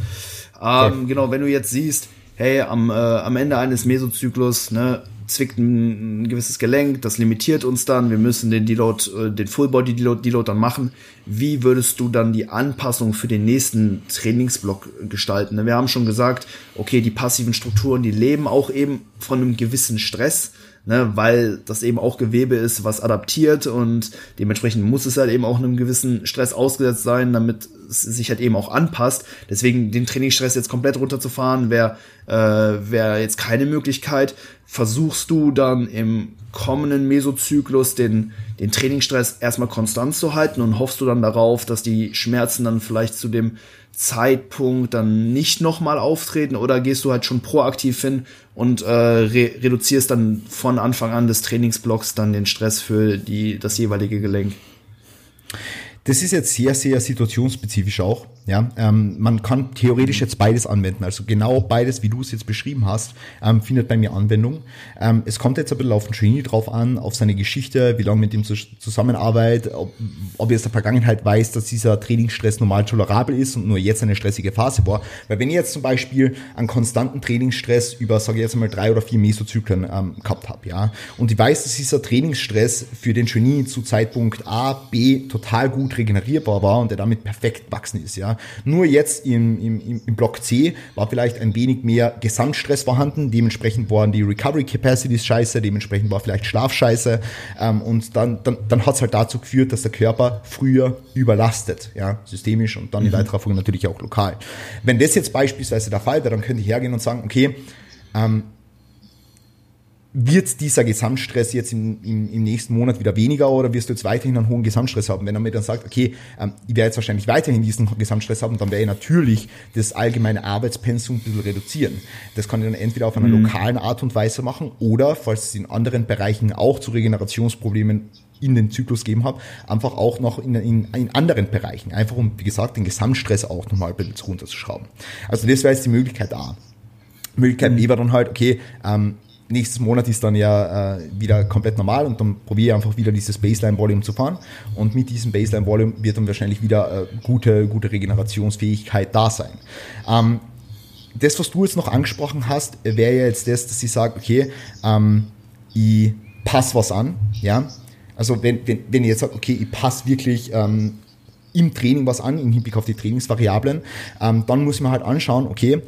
Ähm, okay. Genau, wenn du jetzt siehst, hey, am, äh, am Ende eines Mesozyklus, ne, zwickt ein, gewisses Gelenk, das limitiert uns dann, wir müssen den Deload, äh, den Full Body Deload, Deload dann machen. Wie würdest du dann die Anpassung für den nächsten Trainingsblock gestalten? Wir haben schon gesagt, okay, die passiven Strukturen, die leben auch eben von einem gewissen Stress ne, weil das eben auch Gewebe ist, was adaptiert und dementsprechend muss es halt eben auch einem gewissen Stress ausgesetzt sein, damit es sich halt eben auch anpasst. Deswegen den Trainingsstress jetzt komplett runterzufahren, wäre äh, wär jetzt keine Möglichkeit. Versuchst du dann im kommenden Mesozyklus den, den Trainingsstress erstmal konstant zu halten und hoffst du dann darauf, dass die Schmerzen dann vielleicht zu dem Zeitpunkt dann nicht nochmal auftreten oder gehst du halt schon proaktiv hin und äh, re reduzierst dann von Anfang an des Trainingsblocks dann den Stress für die, das jeweilige Gelenk? Das ist jetzt sehr, sehr situationsspezifisch auch. Ja, ähm, man kann theoretisch jetzt beides anwenden. Also genau beides, wie du es jetzt beschrieben hast, ähm, findet bei mir Anwendung. Ähm, es kommt jetzt ein bisschen auf den Genie drauf an, auf seine Geschichte, wie lange mit ihm zusammenarbeitet, ob, ob er aus der Vergangenheit weiß, dass dieser Trainingsstress normal tolerabel ist und nur jetzt eine stressige Phase war. Weil wenn ich jetzt zum Beispiel einen konstanten Trainingsstress über, sage ich jetzt mal, drei oder vier Mesozyklen ähm, gehabt habe, ja, und ich weiß, dass dieser Trainingsstress für den Genie zu Zeitpunkt A, B total gut regenerierbar war und er damit perfekt wachsen ist, ja, nur jetzt im, im, im Block C war vielleicht ein wenig mehr Gesamtstress vorhanden. Dementsprechend waren die Recovery Capacities scheiße, dementsprechend war vielleicht Schlaf scheiße. Ähm, und dann, dann, dann hat es halt dazu geführt, dass der Körper früher überlastet, ja, systemisch und dann mhm. in weiterer Folge natürlich auch lokal. Wenn das jetzt beispielsweise der Fall wäre, dann könnte ich hergehen und sagen, okay, ähm, wird dieser Gesamtstress jetzt im, im, im, nächsten Monat wieder weniger oder wirst du jetzt weiterhin einen hohen Gesamtstress haben? Wenn er mir dann sagt, okay, ähm, ich werde jetzt wahrscheinlich weiterhin diesen Gesamtstress haben, dann werde ich natürlich das allgemeine Arbeitspensum ein bisschen reduzieren. Das kann ich dann entweder auf einer mhm. lokalen Art und Weise machen oder, falls es in anderen Bereichen auch zu Regenerationsproblemen in den Zyklus geben hat, einfach auch noch in, in, in anderen Bereichen. Einfach um, wie gesagt, den Gesamtstress auch nochmal ein bisschen runterzuschrauben. Also das wäre jetzt die Möglichkeit A. Möglichkeit mhm. B war dann halt, okay, ähm, nächstes Monat ist dann ja äh, wieder komplett normal und dann probiere ich einfach wieder dieses Baseline-Volume zu fahren und mit diesem Baseline-Volume wird dann wahrscheinlich wieder äh, gute, gute Regenerationsfähigkeit da sein. Ähm, das, was du jetzt noch angesprochen hast, wäre ja jetzt das, dass ich sage, okay, ähm, ich passe was an, ja. Also wenn, wenn, wenn ich jetzt sage, okay, ich passe wirklich ähm, im Training was an, im Hinblick auf die Trainingsvariablen, ähm, dann muss man halt anschauen, okay,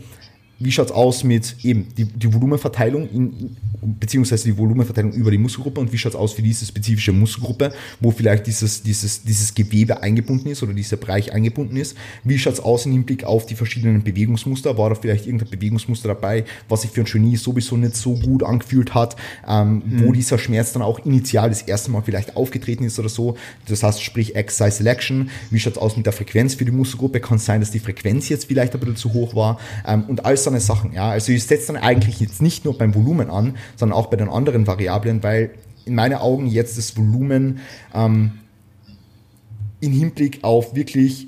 wie schaut's aus mit eben die, die Volumenverteilung, in, beziehungsweise die Volumenverteilung über die Muskelgruppe und wie schaut's aus für diese spezifische Muskelgruppe, wo vielleicht dieses, dieses, dieses Gewebe eingebunden ist oder dieser Bereich eingebunden ist. Wie schaut's aus im Hinblick auf die verschiedenen Bewegungsmuster? War da vielleicht irgendein Bewegungsmuster dabei, was sich für ein Genie sowieso nicht so gut angefühlt hat, ähm, mhm. wo dieser Schmerz dann auch initial das erste Mal vielleicht aufgetreten ist oder so. Das heißt, sprich Exercise Selection. Wie schaut's aus mit der Frequenz für die Muskelgruppe? Kann es sein, dass die Frequenz jetzt vielleicht ein bisschen zu hoch war? Ähm, und alles so eine Sachen. Ja? Also ich setze dann eigentlich jetzt nicht nur beim Volumen an, sondern auch bei den anderen Variablen, weil in meinen Augen jetzt das Volumen ähm, im Hinblick auf wirklich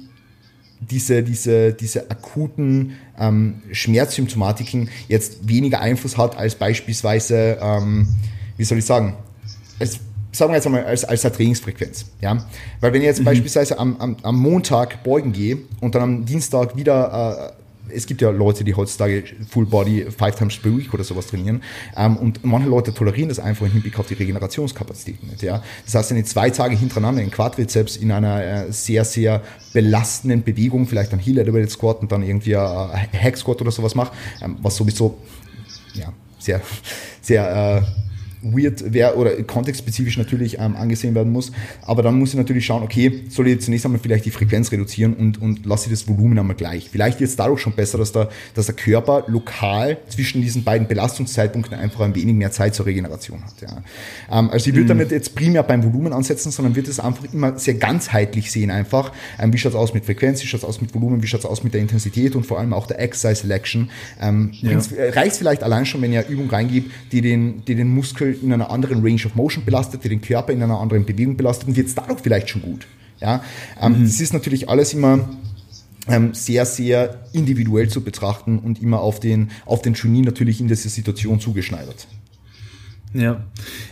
diese, diese, diese akuten ähm, Schmerzsymptomatiken jetzt weniger Einfluss hat als beispielsweise, ähm, wie soll ich sagen, als, sagen wir jetzt einmal als, als Trainingsfrequenz. Ja? Weil wenn ich jetzt mhm. beispielsweise am, am, am Montag beugen gehe und dann am Dienstag wieder äh, es gibt ja Leute, die heutzutage Full Body five times per week oder sowas trainieren. Ähm, und manche Leute tolerieren das einfach im Hinblick auf die Regenerationskapazität nicht. Ja? Das heißt, wenn ich zwei Tage hintereinander in Quadrizeps in einer äh, sehr, sehr belastenden Bewegung, vielleicht ein Heel Elevated Squat und dann irgendwie ein Hack Squat oder sowas mache, ähm, was sowieso ja, sehr, [LAUGHS] sehr äh, weird wäre oder kontextspezifisch natürlich ähm, angesehen werden muss. Aber dann muss ich natürlich schauen, okay, soll ich zunächst einmal vielleicht die Frequenz reduzieren und, und lasse ich das Volumen einmal gleich. Vielleicht wird es dadurch schon besser, dass der, dass der Körper lokal zwischen diesen beiden Belastungszeitpunkten einfach ein wenig mehr Zeit zur Regeneration hat. Ja. Ähm, also ich würde mhm. damit jetzt primär beim Volumen ansetzen, sondern wird es einfach immer sehr ganzheitlich sehen einfach. Ähm, wie schaut es aus mit Frequenz, wie schaut es aus mit Volumen, wie schaut es aus mit der Intensität und vor allem auch der Exercise Selection. Ähm, ja. Reicht vielleicht allein schon, wenn ihr Übung reingibt, die den, die den Muskel in einer anderen Range of Motion belastet, die den Körper in einer anderen Bewegung belastet und wird es dadurch vielleicht schon gut. Ja, ähm, mhm. Das ist natürlich alles immer ähm, sehr, sehr individuell zu betrachten und immer auf den, auf den Genie natürlich in dieser Situation zugeschneidert. Ja,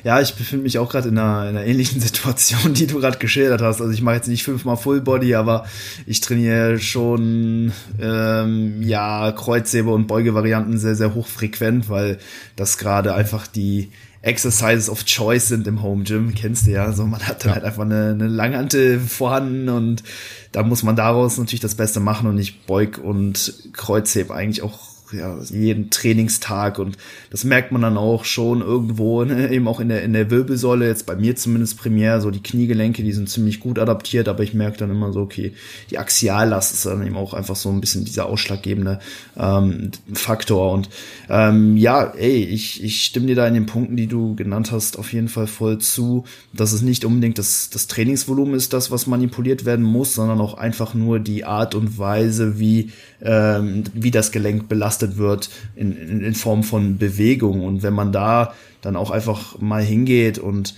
ja, ich befinde mich auch gerade in einer, in einer ähnlichen [LAUGHS] Situation, die du gerade geschildert hast. Also ich mache jetzt nicht fünfmal Full Body, aber ich trainiere schon ähm, ja Kreuzhebe und Beugevarianten sehr sehr hochfrequent, weil das gerade einfach die Exercises of Choice sind im Home Gym, kennst du ja. So man hat dann ja. halt einfach eine, eine Langhantel vorhanden und da muss man daraus natürlich das Beste machen und ich beug und kreuzhebe eigentlich auch ja, jeden Trainingstag und das merkt man dann auch schon irgendwo, ne, eben auch in der, in der Wirbelsäule, jetzt bei mir zumindest primär, so die Kniegelenke, die sind ziemlich gut adaptiert, aber ich merke dann immer so, okay, die Axiallast ist dann eben auch einfach so ein bisschen dieser ausschlaggebende ähm, Faktor und ähm, ja, ey, ich, ich stimme dir da in den Punkten, die du genannt hast, auf jeden Fall voll zu, dass es nicht unbedingt das, das Trainingsvolumen ist das, was manipuliert werden muss, sondern auch einfach nur die Art und Weise, wie, ähm, wie das Gelenk belastet belastet wird in, in, in Form von Bewegung. Und wenn man da dann auch einfach mal hingeht und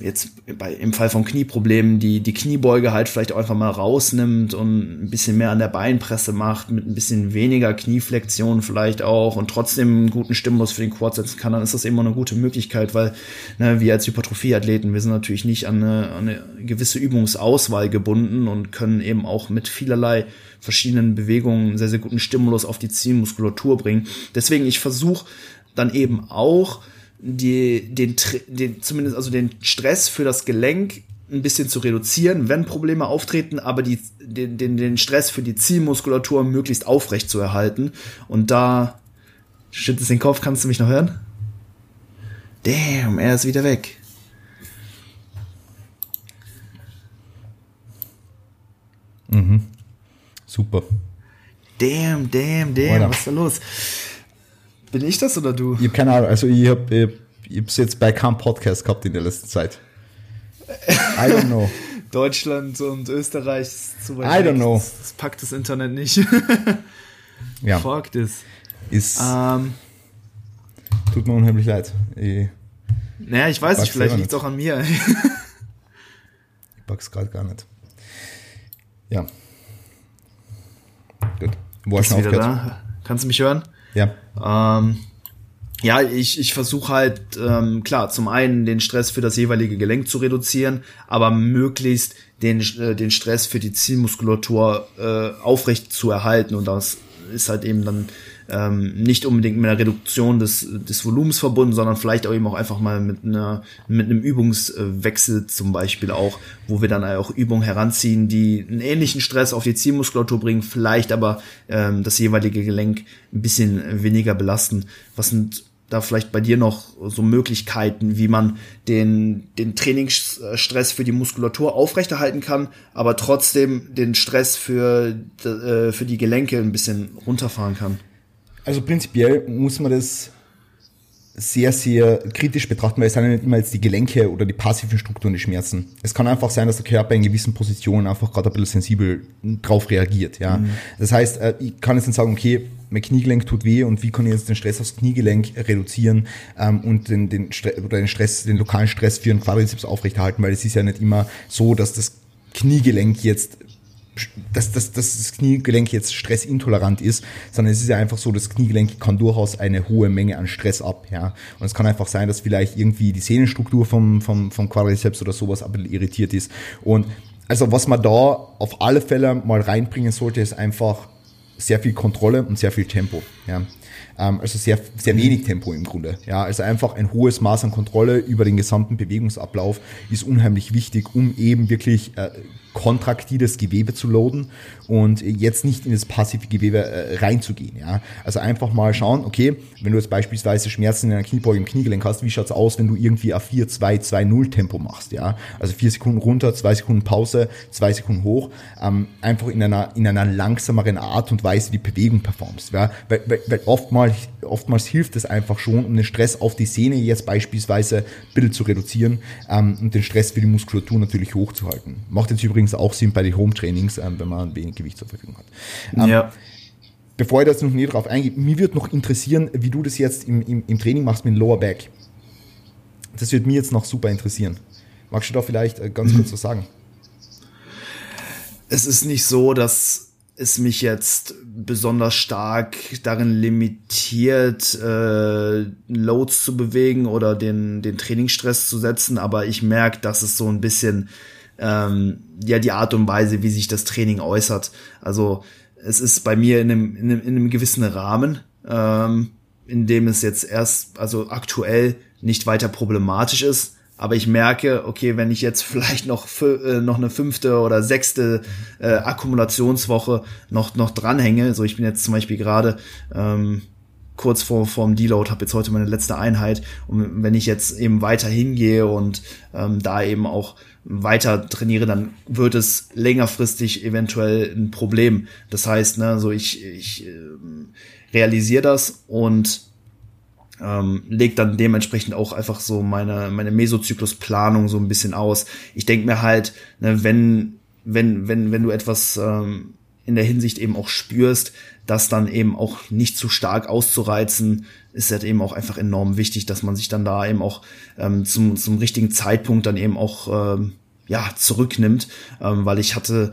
jetzt bei, im Fall von Knieproblemen die, die Kniebeuge halt vielleicht auch einfach mal rausnimmt und ein bisschen mehr an der Beinpresse macht, mit ein bisschen weniger Knieflexion vielleicht auch und trotzdem einen guten Stimulus für den Quad setzen kann, dann ist das immer eine gute Möglichkeit, weil ne, wir als Hypertrophieathleten, wir sind natürlich nicht an eine, an eine gewisse Übungsauswahl gebunden und können eben auch mit vielerlei verschiedenen Bewegungen einen sehr, sehr guten Stimulus auf die Zielmuskulatur bringen. Deswegen, ich versuche dann eben auch, die, den, den, zumindest also den Stress für das Gelenk ein bisschen zu reduzieren, wenn Probleme auftreten, aber die, den, den, den Stress für die Zielmuskulatur möglichst aufrecht zu erhalten. Und da schützt es den Kopf, kannst du mich noch hören? Damn, er ist wieder weg. Mhm. Super. Damn, damn, damn, Oder? was ist da los? Bin ich das oder du? Ich habe keine Ahnung. Also ich habe es jetzt bei keinem Podcast gehabt in der letzten Zeit. I don't know. [LAUGHS] Deutschland und Österreich ist zu weit I don't know. Das, das, packt das Internet nicht. [LAUGHS] ja. Fuck this. Ist, ähm, tut mir unheimlich leid. Ich naja, ich weiß nicht, vielleicht liegt es auch an mir. [LAUGHS] ich pack's gerade gar nicht. Ja. Gut. Wo hast du wieder da? Kannst du mich hören? Ja. Ähm, ja, ich, ich versuche halt, ähm, klar, zum einen den Stress für das jeweilige Gelenk zu reduzieren, aber möglichst den, äh, den Stress für die Zielmuskulatur äh, aufrecht zu erhalten. Und das ist halt eben dann ähm, nicht unbedingt mit einer Reduktion des, des Volumens verbunden, sondern vielleicht auch eben auch einfach mal mit einer mit einem Übungswechsel zum Beispiel auch, wo wir dann auch Übungen heranziehen, die einen ähnlichen Stress auf die Zielmuskulatur bringen, vielleicht aber ähm, das jeweilige Gelenk ein bisschen weniger belasten. Was sind da vielleicht bei dir noch so Möglichkeiten, wie man den, den Trainingsstress für die Muskulatur aufrechterhalten kann, aber trotzdem den Stress für, äh, für die Gelenke ein bisschen runterfahren kann? Also prinzipiell muss man das sehr, sehr kritisch betrachten, weil es sind ja nicht immer jetzt die Gelenke oder die passiven Strukturen die Schmerzen. Es kann einfach sein, dass der Körper in gewissen Positionen einfach gerade ein bisschen sensibel drauf reagiert. Ja, mhm. Das heißt, äh, ich kann jetzt nicht sagen, okay, mein Kniegelenk tut weh und wie kann ich jetzt den Stress aufs Kniegelenk reduzieren ähm, und den, den, Stress, oder den Stress, den lokalen Stress für den Quadrizeps aufrechterhalten, weil es ist ja nicht immer so, dass das Kniegelenk jetzt dass, dass, dass das Kniegelenk jetzt stressintolerant ist, sondern es ist ja einfach so, das Kniegelenk kann durchaus eine hohe Menge an Stress ab, ja. Und es kann einfach sein, dass vielleicht irgendwie die Sehnenstruktur vom, vom, vom Quadrizeps oder sowas ein bisschen irritiert ist. Und also was man da auf alle Fälle mal reinbringen sollte, ist einfach sehr viel Kontrolle und sehr viel Tempo, ja. Ähm, also sehr, sehr wenig Tempo im Grunde, ja. Also einfach ein hohes Maß an Kontrolle über den gesamten Bewegungsablauf ist unheimlich wichtig, um eben wirklich äh, kontraktiles Gewebe zu loaden und jetzt nicht in das passive Gewebe äh, reinzugehen. Ja? Also einfach mal schauen, okay, wenn du jetzt beispielsweise Schmerzen in einer Kniebeuge im Kniegelenk hast, wie schaut's aus, wenn du irgendwie auf 4, 2, 2, 0 Tempo machst, ja? Also vier Sekunden runter, zwei Sekunden Pause, zwei Sekunden hoch, ähm, einfach in einer, in einer langsameren Art und Weise die Bewegung performst, ja? Weil, weil, weil oftmals, oftmals hilft es einfach schon, um den Stress auf die Sehne jetzt beispielsweise ein bisschen zu reduzieren ähm, und den Stress für die Muskulatur natürlich hochzuhalten. Macht jetzt übrigens übrigens auch sind bei den Home-Trainings, ähm, wenn man wenig Gewicht zur Verfügung hat. Ähm, ja. Bevor ich das noch näher drauf eingehe, mir würde noch interessieren, wie du das jetzt im, im, im Training machst mit dem Lower Back. Das würde mir jetzt noch super interessieren. Magst du da vielleicht äh, ganz mhm. kurz was sagen? Es ist nicht so, dass es mich jetzt besonders stark darin limitiert, äh, Loads zu bewegen oder den, den Trainingsstress zu setzen, aber ich merke, dass es so ein bisschen ähm, ja die Art und Weise, wie sich das Training äußert. Also es ist bei mir in einem, in einem, in einem gewissen Rahmen, ähm, in dem es jetzt erst, also aktuell nicht weiter problematisch ist. Aber ich merke, okay, wenn ich jetzt vielleicht noch, äh, noch eine fünfte oder sechste äh, Akkumulationswoche noch, noch dranhänge, so ich bin jetzt zum Beispiel gerade ähm, kurz vor vorm Deload, habe jetzt heute meine letzte Einheit und wenn ich jetzt eben weiter hingehe und ähm, da eben auch weiter trainiere, dann wird es längerfristig eventuell ein Problem. Das heißt, ne, so ich, ich äh, realisiere das und ähm, legt dann dementsprechend auch einfach so meine meine Mesozyklusplanung so ein bisschen aus. Ich denke mir halt, ne, wenn wenn wenn wenn du etwas ähm, in der Hinsicht eben auch spürst, das dann eben auch nicht zu stark auszureizen, ist halt eben auch einfach enorm wichtig, dass man sich dann da eben auch ähm, zum, zum richtigen Zeitpunkt dann eben auch ähm, ja zurücknimmt, ähm, weil ich hatte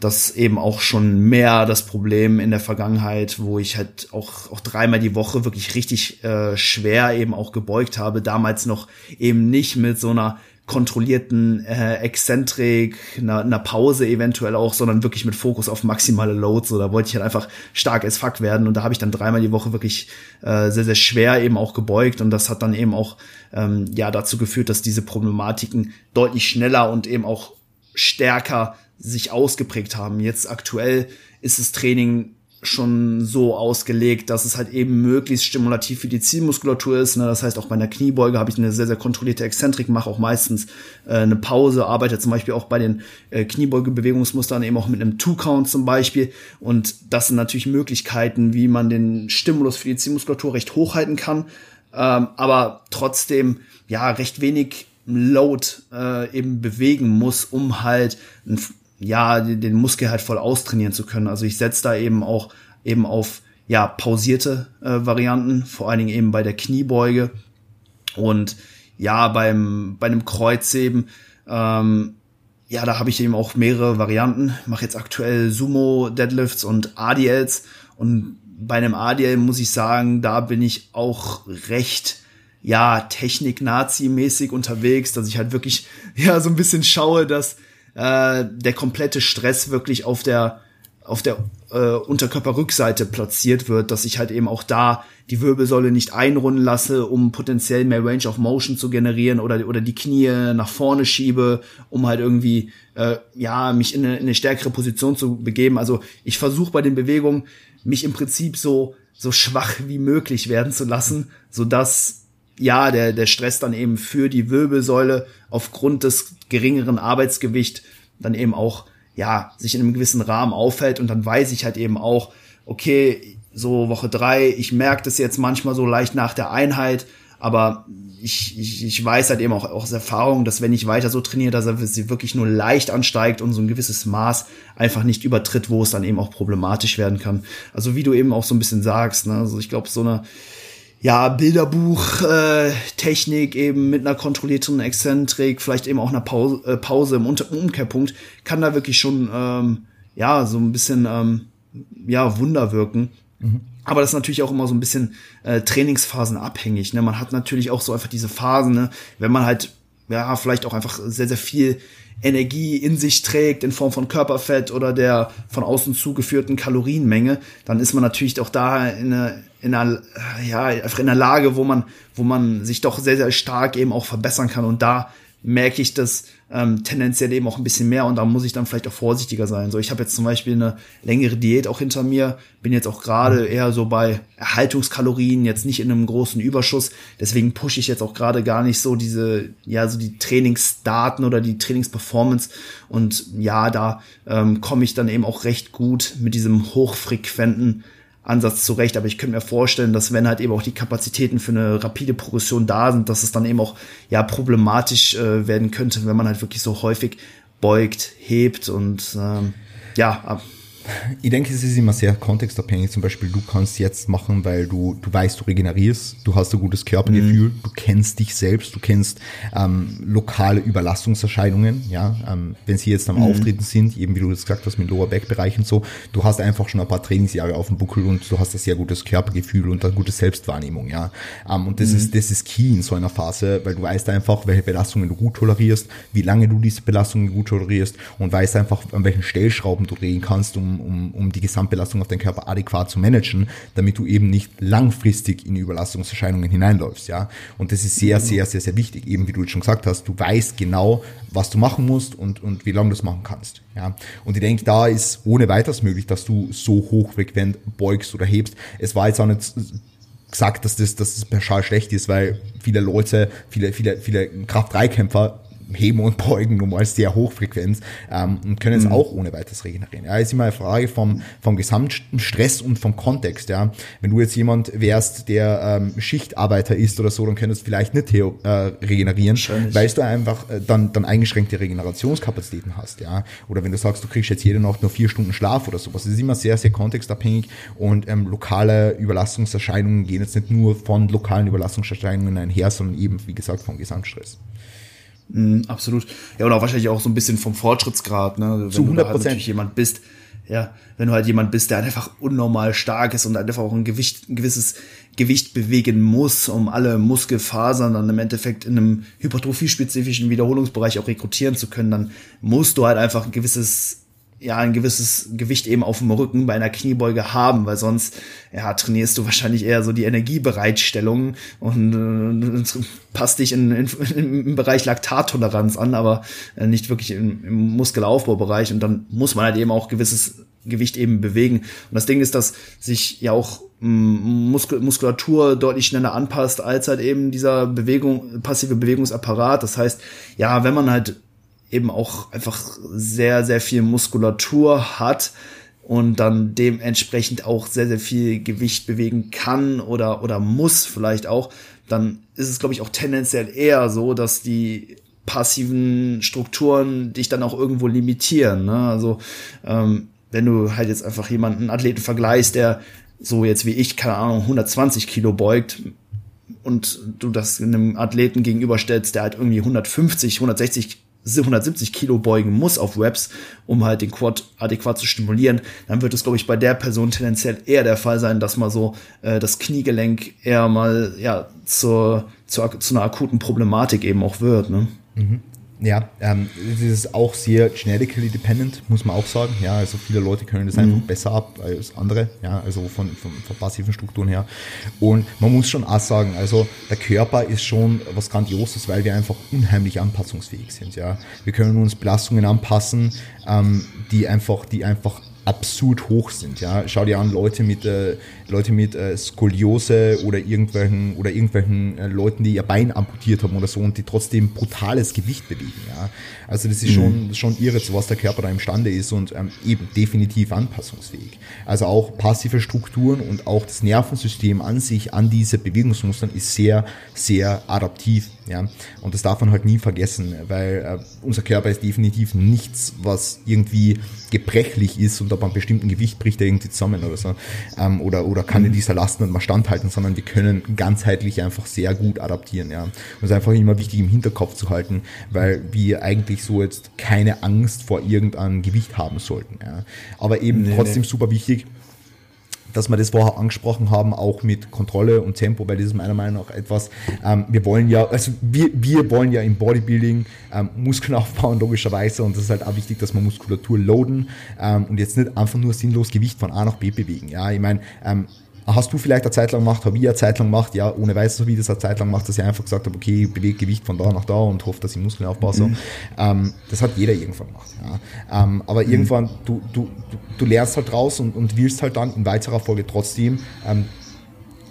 das eben auch schon mehr das Problem in der Vergangenheit, wo ich halt auch, auch dreimal die Woche wirklich richtig äh, schwer eben auch gebeugt habe. Damals noch eben nicht mit so einer kontrollierten äh, Exzentrik, einer, einer Pause eventuell auch, sondern wirklich mit Fokus auf maximale Loads. So, da wollte ich halt einfach stark as fuck werden und da habe ich dann dreimal die Woche wirklich äh, sehr, sehr schwer eben auch gebeugt und das hat dann eben auch ähm, ja dazu geführt, dass diese Problematiken deutlich schneller und eben auch stärker sich ausgeprägt haben. Jetzt aktuell ist das Training schon so ausgelegt, dass es halt eben möglichst stimulativ für die Zielmuskulatur ist. Ne? Das heißt, auch bei einer Kniebeuge habe ich eine sehr, sehr kontrollierte Exzentrik, mache auch meistens äh, eine Pause, arbeite zum Beispiel auch bei den äh, Kniebeugebewegungsmustern eben auch mit einem Two-Count zum Beispiel. Und das sind natürlich Möglichkeiten, wie man den Stimulus für die Zielmuskulatur recht hochhalten kann, ähm, aber trotzdem ja recht wenig Load äh, eben bewegen muss, um halt ein ja, den Muskel halt voll austrainieren zu können. Also ich setze da eben auch eben auf ja pausierte äh, Varianten, vor allen Dingen eben bei der Kniebeuge und ja beim bei einem Kreuzheben ähm, ja, da habe ich eben auch mehrere Varianten. Mache jetzt aktuell Sumo Deadlifts und ADLs und bei einem ADL muss ich sagen, da bin ich auch recht ja, Technik-Nazi-mäßig unterwegs, dass ich halt wirklich, [LAUGHS] ja, so ein bisschen schaue, dass äh, der komplette Stress wirklich auf der, auf der äh, Unterkörperrückseite platziert wird, dass ich halt eben auch da die Wirbelsäule nicht einrunden lasse, um potenziell mehr Range of Motion zu generieren oder, oder die Knie nach vorne schiebe, um halt irgendwie, äh, ja, mich in eine, in eine stärkere Position zu begeben. Also ich versuche bei den Bewegungen, mich im Prinzip so, so schwach wie möglich werden zu lassen, so dass ja, der, der Stress dann eben für die Wirbelsäule aufgrund des geringeren Arbeitsgewicht dann eben auch, ja, sich in einem gewissen Rahmen auffällt und dann weiß ich halt eben auch, okay, so Woche drei, ich merke das jetzt manchmal so leicht nach der Einheit, aber ich, ich, ich weiß halt eben auch, auch aus Erfahrung, dass wenn ich weiter so trainiere, dass er sie wirklich nur leicht ansteigt und so ein gewisses Maß einfach nicht übertritt, wo es dann eben auch problematisch werden kann. Also wie du eben auch so ein bisschen sagst, ne? also ich glaube, so eine, ja, Bilderbuch-Technik äh, eben mit einer kontrollierten Exzentrik, vielleicht eben auch einer Pause, äh, Pause im, Unter Umkehrpunkt, kann da wirklich schon, ähm, ja, so ein bisschen, ähm, ja, Wunder wirken. Mhm. Aber das ist natürlich auch immer so ein bisschen äh, Trainingsphasen abhängig. Ne? Man hat natürlich auch so einfach diese Phasen, ne? wenn man halt, ja, vielleicht auch einfach sehr, sehr viel Energie in sich trägt in Form von Körperfett oder der von außen zugeführten Kalorienmenge, dann ist man natürlich auch da in einer, in einer, ja, einfach in einer Lage, wo man, wo man sich doch sehr, sehr stark eben auch verbessern kann. Und da merke ich das ähm, tendenziell eben auch ein bisschen mehr und da muss ich dann vielleicht auch vorsichtiger sein. So, ich habe jetzt zum Beispiel eine längere Diät auch hinter mir, bin jetzt auch gerade eher so bei Erhaltungskalorien, jetzt nicht in einem großen Überschuss. Deswegen pushe ich jetzt auch gerade gar nicht so diese, ja, so die Trainingsdaten oder die Trainingsperformance. Und ja, da ähm, komme ich dann eben auch recht gut mit diesem hochfrequenten Ansatz zurecht. Aber ich könnte mir vorstellen, dass wenn halt eben auch die Kapazitäten für eine rapide Progression da sind, dass es dann eben auch ja problematisch äh, werden könnte, wenn man halt wirklich so häufig beugt, hebt und ähm, ja, ich denke, es ist immer sehr kontextabhängig. Zum Beispiel, du kannst jetzt machen, weil du, du weißt, du regenerierst, du hast ein gutes Körpergefühl, mhm. du kennst dich selbst, du kennst ähm, lokale Überlastungserscheinungen, ja, ähm, wenn sie jetzt am mhm. Auftreten sind, eben wie du das gesagt hast mit Lower Back Bereich und so, du hast einfach schon ein paar Trainingsjahre auf dem Buckel und du hast ein sehr gutes Körpergefühl und eine gute Selbstwahrnehmung, ja. Ähm, und das mhm. ist, das ist key in so einer Phase, weil du weißt einfach, welche Belastungen du gut tolerierst, wie lange du diese Belastungen gut tolerierst und weißt einfach, an welchen Stellschrauben du drehen kannst, um um, um, die Gesamtbelastung auf deinen Körper adäquat zu managen, damit du eben nicht langfristig in Überlastungserscheinungen hineinläufst, ja. Und das ist sehr, sehr, sehr, sehr wichtig, eben wie du schon gesagt hast, du weißt genau, was du machen musst und, und wie lange du es machen kannst, ja. Und ich denke, da ist ohne weiteres möglich, dass du so hochfrequent beugst oder hebst. Es war jetzt auch nicht gesagt, dass das, dass das pauschal schlecht ist, weil viele Leute, viele, viele, viele Kraft-3-Kämpfer heben und beugen nun mal sehr hochfrequent ähm, und können es mhm. auch ohne weiteres regenerieren. Ja, ist immer eine Frage vom, vom Gesamtstress und vom Kontext. Ja, wenn du jetzt jemand wärst, der ähm, Schichtarbeiter ist oder so, dann könntest du vielleicht nicht äh, regenerieren, weil du einfach äh, dann, dann eingeschränkte Regenerationskapazitäten hast. Ja, oder wenn du sagst, du kriegst jetzt jede Nacht nur vier Stunden Schlaf oder sowas. Das ist immer sehr, sehr kontextabhängig und ähm, lokale Überlastungserscheinungen gehen jetzt nicht nur von lokalen Überlastungserscheinungen einher, sondern eben, wie gesagt, vom Gesamtstress. Mm, absolut. Ja, und auch wahrscheinlich auch so ein bisschen vom Fortschrittsgrad, ne? Wenn Zu 100 Prozent. Halt jemand bist, ja, wenn du halt jemand bist, der einfach unnormal stark ist und einfach auch ein Gewicht, ein gewisses Gewicht bewegen muss, um alle Muskelfasern dann im Endeffekt in einem hypertrophie-spezifischen Wiederholungsbereich auch rekrutieren zu können, dann musst du halt einfach ein gewisses ja ein gewisses Gewicht eben auf dem Rücken bei einer Kniebeuge haben, weil sonst ja trainierst du wahrscheinlich eher so die Energiebereitstellung und äh, passt dich in, in, im Bereich Laktattoleranz an, aber äh, nicht wirklich im, im Muskelaufbaubereich und dann muss man halt eben auch gewisses Gewicht eben bewegen. Und das Ding ist, dass sich ja auch mm, Muskel Muskulatur deutlich schneller anpasst als halt eben dieser Bewegung, passive Bewegungsapparat. Das heißt, ja, wenn man halt eben auch einfach sehr, sehr viel Muskulatur hat und dann dementsprechend auch sehr, sehr viel Gewicht bewegen kann oder, oder muss vielleicht auch, dann ist es, glaube ich, auch tendenziell eher so, dass die passiven Strukturen dich dann auch irgendwo limitieren. Ne? Also ähm, wenn du halt jetzt einfach jemanden, Athleten vergleichst, der so jetzt wie ich, keine Ahnung, 120 Kilo beugt und du das einem Athleten gegenüberstellst, der halt irgendwie 150, 160 170 Kilo beugen muss auf Reps, um halt den Quad adäquat zu stimulieren, dann wird es, glaube ich, bei der Person tendenziell eher der Fall sein, dass mal so äh, das Kniegelenk eher mal ja zur, zur, zu einer akuten Problematik eben auch wird. Ne? Mhm. Ja, ähm, das ist auch sehr genetically dependent, muss man auch sagen. Ja, also viele Leute können das mhm. einfach besser ab als andere, ja, also von, von, von passiven Strukturen her. Und man muss schon auch sagen, also der Körper ist schon was Grandioses, weil wir einfach unheimlich anpassungsfähig sind, ja. Wir können uns Belastungen anpassen, ähm, die einfach, die einfach absurd hoch sind. Ja? Schau dir an, Leute mit, äh, Leute mit äh, Skoliose oder irgendwelchen, oder irgendwelchen äh, Leuten, die ihr Bein amputiert haben oder so und die trotzdem brutales Gewicht bewegen. Ja? Also das ist mhm. schon, schon irre, zu was der Körper da imstande ist und ähm, eben definitiv anpassungsfähig. Also auch passive Strukturen und auch das Nervensystem an sich, an diese Bewegungsmustern ist sehr, sehr adaptiv. Ja? Und das darf man halt nie vergessen, weil äh, unser Körper ist definitiv nichts, was irgendwie gebrechlich ist und ab einem bestimmten Gewicht bricht er irgendwie zusammen oder so. Ähm, oder, oder kann in mhm. dieser Last nicht mal standhalten, sondern wir können ganzheitlich einfach sehr gut adaptieren. Ja? Und es ist einfach immer wichtig im Hinterkopf zu halten, weil wir eigentlich so jetzt keine Angst vor irgendeinem Gewicht haben sollten. Ja? Aber eben nee, trotzdem nee. super wichtig, dass wir das vorher angesprochen haben, auch mit Kontrolle und Tempo, weil das ist meiner Meinung nach etwas, ähm, wir wollen ja, also wir, wir wollen ja im Bodybuilding ähm, Muskeln [LAUGHS] aufbauen, logischerweise, und das ist halt auch wichtig, dass wir Muskulatur loaden ähm, und jetzt nicht einfach nur sinnlos Gewicht von A nach B bewegen. Ja, ich meine, ähm, Hast du vielleicht eine Zeit lang gemacht, habe ich eine Zeit lang gemacht, ja, ohne weiß, so wie das eine Zeit lang macht, dass ich einfach gesagt habe, okay, ich bewege Gewicht von da nach da und hoffe, dass ich Muskeln aufbaue. So. Mhm. Ähm, das hat jeder irgendwann gemacht. Ja. Ähm, aber mhm. irgendwann, du, du, du, lernst halt raus und, und willst halt dann in weiterer Folge trotzdem, ähm,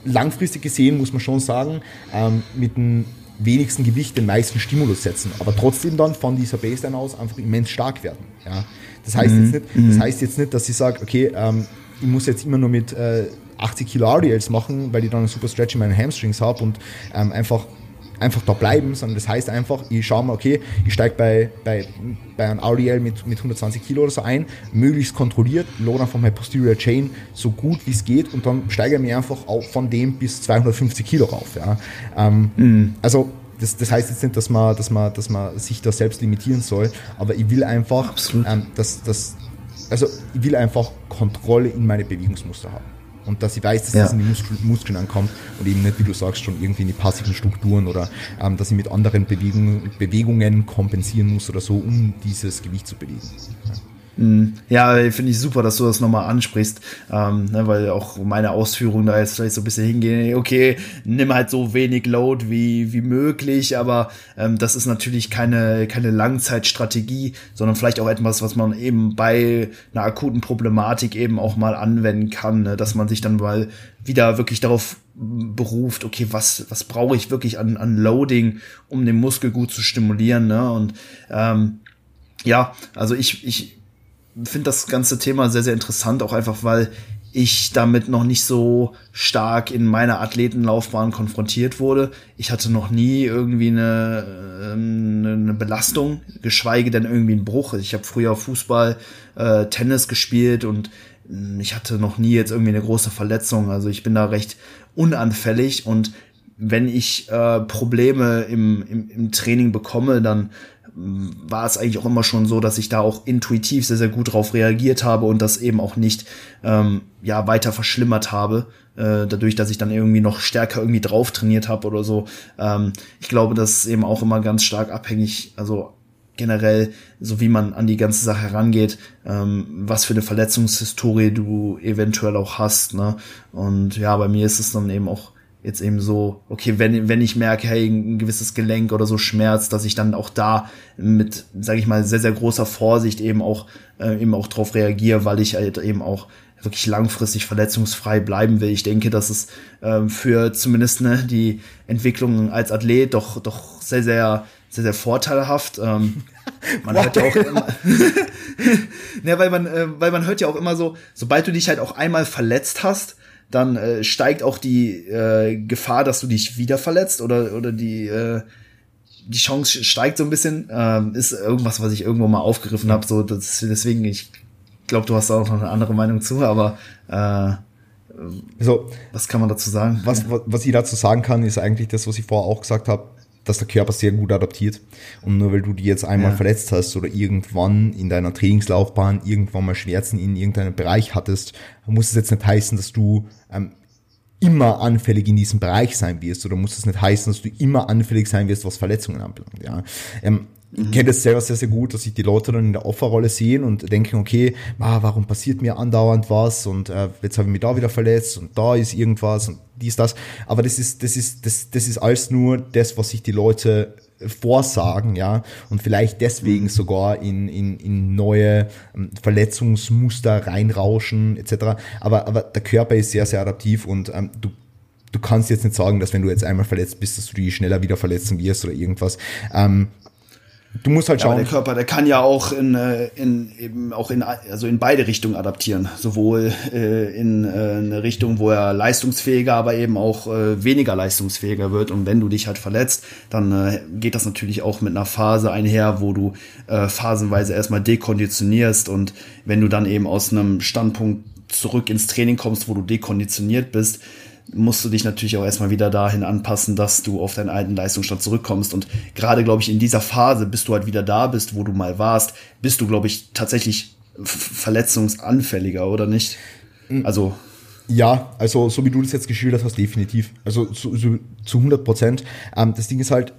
langfristig gesehen, muss man schon sagen, ähm, mit dem wenigsten Gewicht den meisten Stimulus setzen, aber trotzdem dann von dieser Baseline aus einfach immens stark werden. Ja. Das, heißt mhm. jetzt nicht, das mhm. heißt jetzt nicht, dass ich sage, okay, ähm, ich muss jetzt immer nur mit äh, 80 Kilo RDLs machen, weil ich dann einen super Stretch in meinen Hamstrings habe und ähm, einfach einfach da bleiben, sondern das heißt einfach, ich schaue mal, okay, ich steige bei, bei, bei einem RDL mit, mit 120 Kilo oder so ein, möglichst kontrolliert, load einfach meine Posterior Chain so gut wie es geht und dann steige ich mir einfach auch von dem bis 250 Kilo rauf. Ja. Ähm, mhm. Also das, das heißt jetzt nicht, dass man, dass, man, dass man sich da selbst limitieren soll, aber ich will einfach, ähm, dass, dass, also ich will einfach Kontrolle in meine Bewegungsmuster haben und dass ich weiß, dass ja. das in die Muskel, Muskeln ankommt und eben nicht, wie du sagst, schon irgendwie in die passiven Strukturen oder ähm, dass ich mit anderen Bewegung, Bewegungen kompensieren muss oder so, um dieses Gewicht zu bewegen. Ja. Mhm. Ja, finde ich super, dass du das nochmal ansprichst, ähm, ne, weil auch meine Ausführungen da jetzt vielleicht so ein bisschen hingehen, okay, nimm halt so wenig Load wie, wie möglich, aber ähm, das ist natürlich keine, keine Langzeitstrategie, sondern vielleicht auch etwas, was man eben bei einer akuten Problematik eben auch mal anwenden kann, ne, dass man sich dann mal wieder wirklich darauf beruft, okay, was, was brauche ich wirklich an, an Loading, um den Muskel gut zu stimulieren, ne? Und ähm, ja, also ich, ich finde das ganze Thema sehr, sehr interessant, auch einfach, weil ich damit noch nicht so stark in meiner Athletenlaufbahn konfrontiert wurde. Ich hatte noch nie irgendwie eine, ähm, eine Belastung, geschweige denn irgendwie einen Bruch. Ich habe früher Fußball, äh, Tennis gespielt und hm, ich hatte noch nie jetzt irgendwie eine große Verletzung. Also ich bin da recht unanfällig und wenn ich äh, Probleme im, im, im Training bekomme, dann war es eigentlich auch immer schon so, dass ich da auch intuitiv sehr, sehr gut drauf reagiert habe und das eben auch nicht ähm, ja weiter verschlimmert habe, äh, dadurch, dass ich dann irgendwie noch stärker irgendwie drauf trainiert habe oder so. Ähm, ich glaube, das ist eben auch immer ganz stark abhängig, also generell, so wie man an die ganze Sache herangeht, ähm, was für eine Verletzungshistorie du eventuell auch hast. Ne? Und ja, bei mir ist es dann eben auch jetzt eben so, okay, wenn, wenn ich merke, hey, ein gewisses Gelenk oder so schmerzt, dass ich dann auch da mit, sage ich mal, sehr, sehr großer Vorsicht eben auch, äh, eben auch drauf reagiere, weil ich halt eben auch wirklich langfristig verletzungsfrei bleiben will. Ich denke, dass es ähm, für zumindest ne, die Entwicklung als Athlet doch, doch sehr, sehr, sehr, sehr vorteilhaft. Ähm, [LAUGHS] man hört ja auch immer, [LAUGHS] ne, weil man, äh, weil man hört ja auch immer so, sobald du dich halt auch einmal verletzt hast, dann äh, steigt auch die äh, Gefahr, dass du dich wieder verletzt oder, oder die, äh, die Chance steigt so ein bisschen. Ähm, ist irgendwas, was ich irgendwo mal aufgegriffen habe. So, das, deswegen, ich glaube, du hast auch noch eine andere Meinung zu, aber äh, so, was kann man dazu sagen? Was, was ich dazu sagen kann, ist eigentlich das, was ich vorher auch gesagt habe. Dass der Körper sehr gut adaptiert. Und nur weil du die jetzt einmal ja. verletzt hast oder irgendwann in deiner Trainingslaufbahn irgendwann mal Schmerzen in irgendeinem Bereich hattest, muss es jetzt nicht heißen, dass du ähm, immer anfällig in diesem Bereich sein wirst oder muss es nicht heißen, dass du immer anfällig sein wirst, was Verletzungen anbelangt. Ja. Ähm, ich kenne das selber sehr, sehr gut, dass sich die Leute dann in der Opferrolle sehen und denken, okay, ah, warum passiert mir andauernd was und äh, jetzt habe ich mich da wieder verletzt und da ist irgendwas und dies, das. Aber das ist, das ist, das, das ist alles nur das, was sich die Leute vorsagen, ja, und vielleicht deswegen mhm. sogar in, in, in neue ähm, Verletzungsmuster reinrauschen, etc. Aber, aber der Körper ist sehr, sehr adaptiv und ähm, du du kannst jetzt nicht sagen, dass wenn du jetzt einmal verletzt bist, dass du die schneller wieder verletzen wirst oder irgendwas. Ähm, Du musst halt schauen. Ja, der Körper, der kann ja auch in, äh, in eben auch in also in beide Richtungen adaptieren, sowohl äh, in äh, eine Richtung, wo er leistungsfähiger, aber eben auch äh, weniger leistungsfähiger wird. Und wenn du dich halt verletzt, dann äh, geht das natürlich auch mit einer Phase einher, wo du äh, phasenweise erstmal dekonditionierst und wenn du dann eben aus einem Standpunkt zurück ins Training kommst, wo du dekonditioniert bist, musst du dich natürlich auch erstmal wieder dahin anpassen, dass du auf deinen alten Leistungsstand zurückkommst. Und gerade, glaube ich, in dieser Phase, bis du halt wieder da bist, wo du mal warst, bist du, glaube ich, tatsächlich verletzungsanfälliger, oder nicht? Mhm. Also. Ja, also so wie du das jetzt geschildert hast, definitiv. Also zu, zu, zu 100 Prozent. Ähm, das Ding ist halt,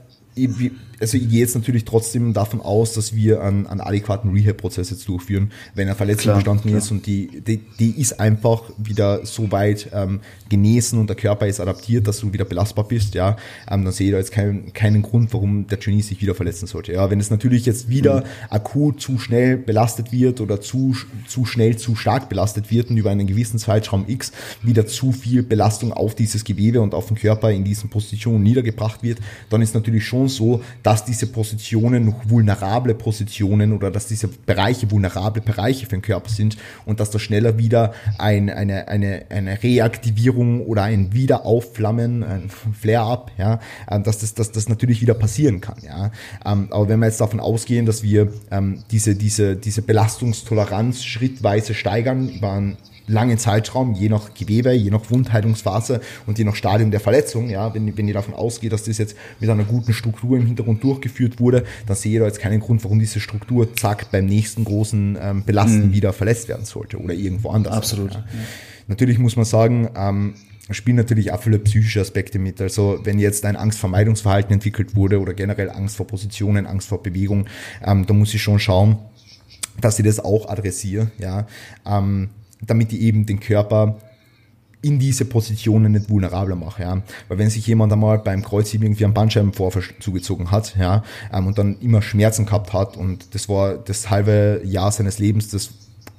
also ich gehe jetzt natürlich trotzdem davon aus, dass wir einen, einen adäquaten Rehab-Prozess jetzt durchführen, wenn eine Verletzung klar, bestanden klar. ist und die, die, die ist einfach wieder so weit ähm, genesen und der Körper ist adaptiert, dass du wieder belastbar bist, ja, ähm, dann sehe ich da jetzt keinen, keinen Grund, warum der Genie sich wieder verletzen sollte. Ja, wenn es natürlich jetzt wieder mhm. akut zu schnell belastet wird oder zu, zu schnell zu stark belastet wird und über einen gewissen Zeitraum X wieder zu viel Belastung auf dieses Gewebe und auf den Körper in diesen Positionen niedergebracht wird, dann ist natürlich schon so, dass diese Positionen noch vulnerable Positionen oder dass diese Bereiche vulnerable Bereiche für den Körper sind und dass da schneller wieder ein, eine, eine, eine Reaktivierung oder ein Wiederaufflammen, ein [LAUGHS] Flare-up, ja, ähm, dass das, dass das natürlich wieder passieren kann. Ja. Ähm, aber wenn wir jetzt davon ausgehen, dass wir ähm, diese, diese, diese Belastungstoleranz schrittweise steigern über einen langen Zeitraum, je nach Gewebe, je nach Wundheilungsphase und je nach Stadium der Verletzung, ja, wenn, wenn ihr davon ausgeht, dass das jetzt mit einer guten Struktur im Hintergrund durchgeführt wurde, dann sehe ich da jetzt keinen Grund, warum diese Struktur, zack, beim nächsten großen ähm, Belasten mhm. wieder verletzt werden sollte oder irgendwo anders. Absolut. Ja. Natürlich muss man sagen, ähm, spielen natürlich auch viele psychische Aspekte mit. Also wenn jetzt ein Angstvermeidungsverhalten entwickelt wurde oder generell Angst vor Positionen, Angst vor Bewegung, ähm, da muss ich schon schauen, dass ich das auch adressiere. Ja. Ähm, damit ich eben den Körper in diese Positionen nicht vulnerabler mache, ja. Weil wenn sich jemand einmal beim Kreuzheben irgendwie einen Bandscheibenvorfall zugezogen hat, ja, ähm, und dann immer Schmerzen gehabt hat und das war das halbe Jahr seines Lebens, das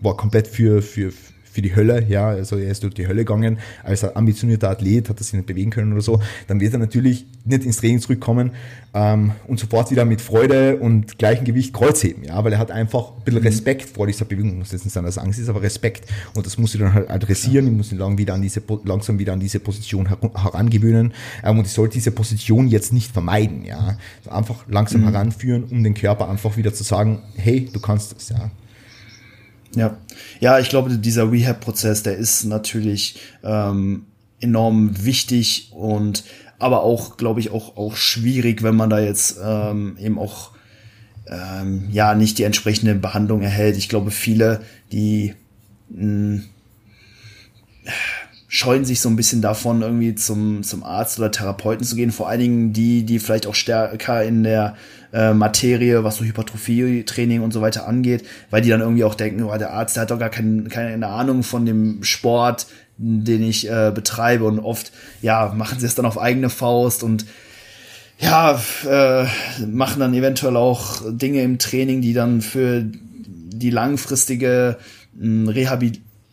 war komplett für, für, für die Hölle, ja, also er ist durch die Hölle gegangen, als ambitionierter Athlet, hat er sich nicht bewegen können oder so, dann wird er natürlich nicht ins Training zurückkommen ähm, und sofort wieder mit Freude und gleichem Gewicht Kreuzheben, ja, weil er hat einfach ein bisschen mhm. Respekt vor dieser Bewegung, muss jetzt nicht sein, dass Angst ist, aber Respekt. Und das muss ich dann halt adressieren, ich muss ihn lang wieder an diese, langsam wieder an diese Position herangewöhnen. Ähm, und ich sollte diese Position jetzt nicht vermeiden, ja, einfach langsam mhm. heranführen, um den Körper einfach wieder zu sagen, hey, du kannst das, ja. Ja, ja, ich glaube, dieser Rehab-Prozess, der ist natürlich ähm, enorm wichtig und aber auch, glaube ich, auch auch schwierig, wenn man da jetzt ähm, eben auch ähm, ja nicht die entsprechende Behandlung erhält. Ich glaube, viele, die mh, scheuen sich so ein bisschen davon, irgendwie zum, zum Arzt oder Therapeuten zu gehen. Vor allen Dingen die, die vielleicht auch stärker in der äh, Materie, was so Hypertrophie-Training und so weiter angeht, weil die dann irgendwie auch denken, oh, der Arzt, der hat doch gar kein, keine Ahnung von dem Sport, den ich äh, betreibe. Und oft, ja, machen sie es dann auf eigene Faust und ja, äh, machen dann eventuell auch Dinge im Training, die dann für die langfristige mh,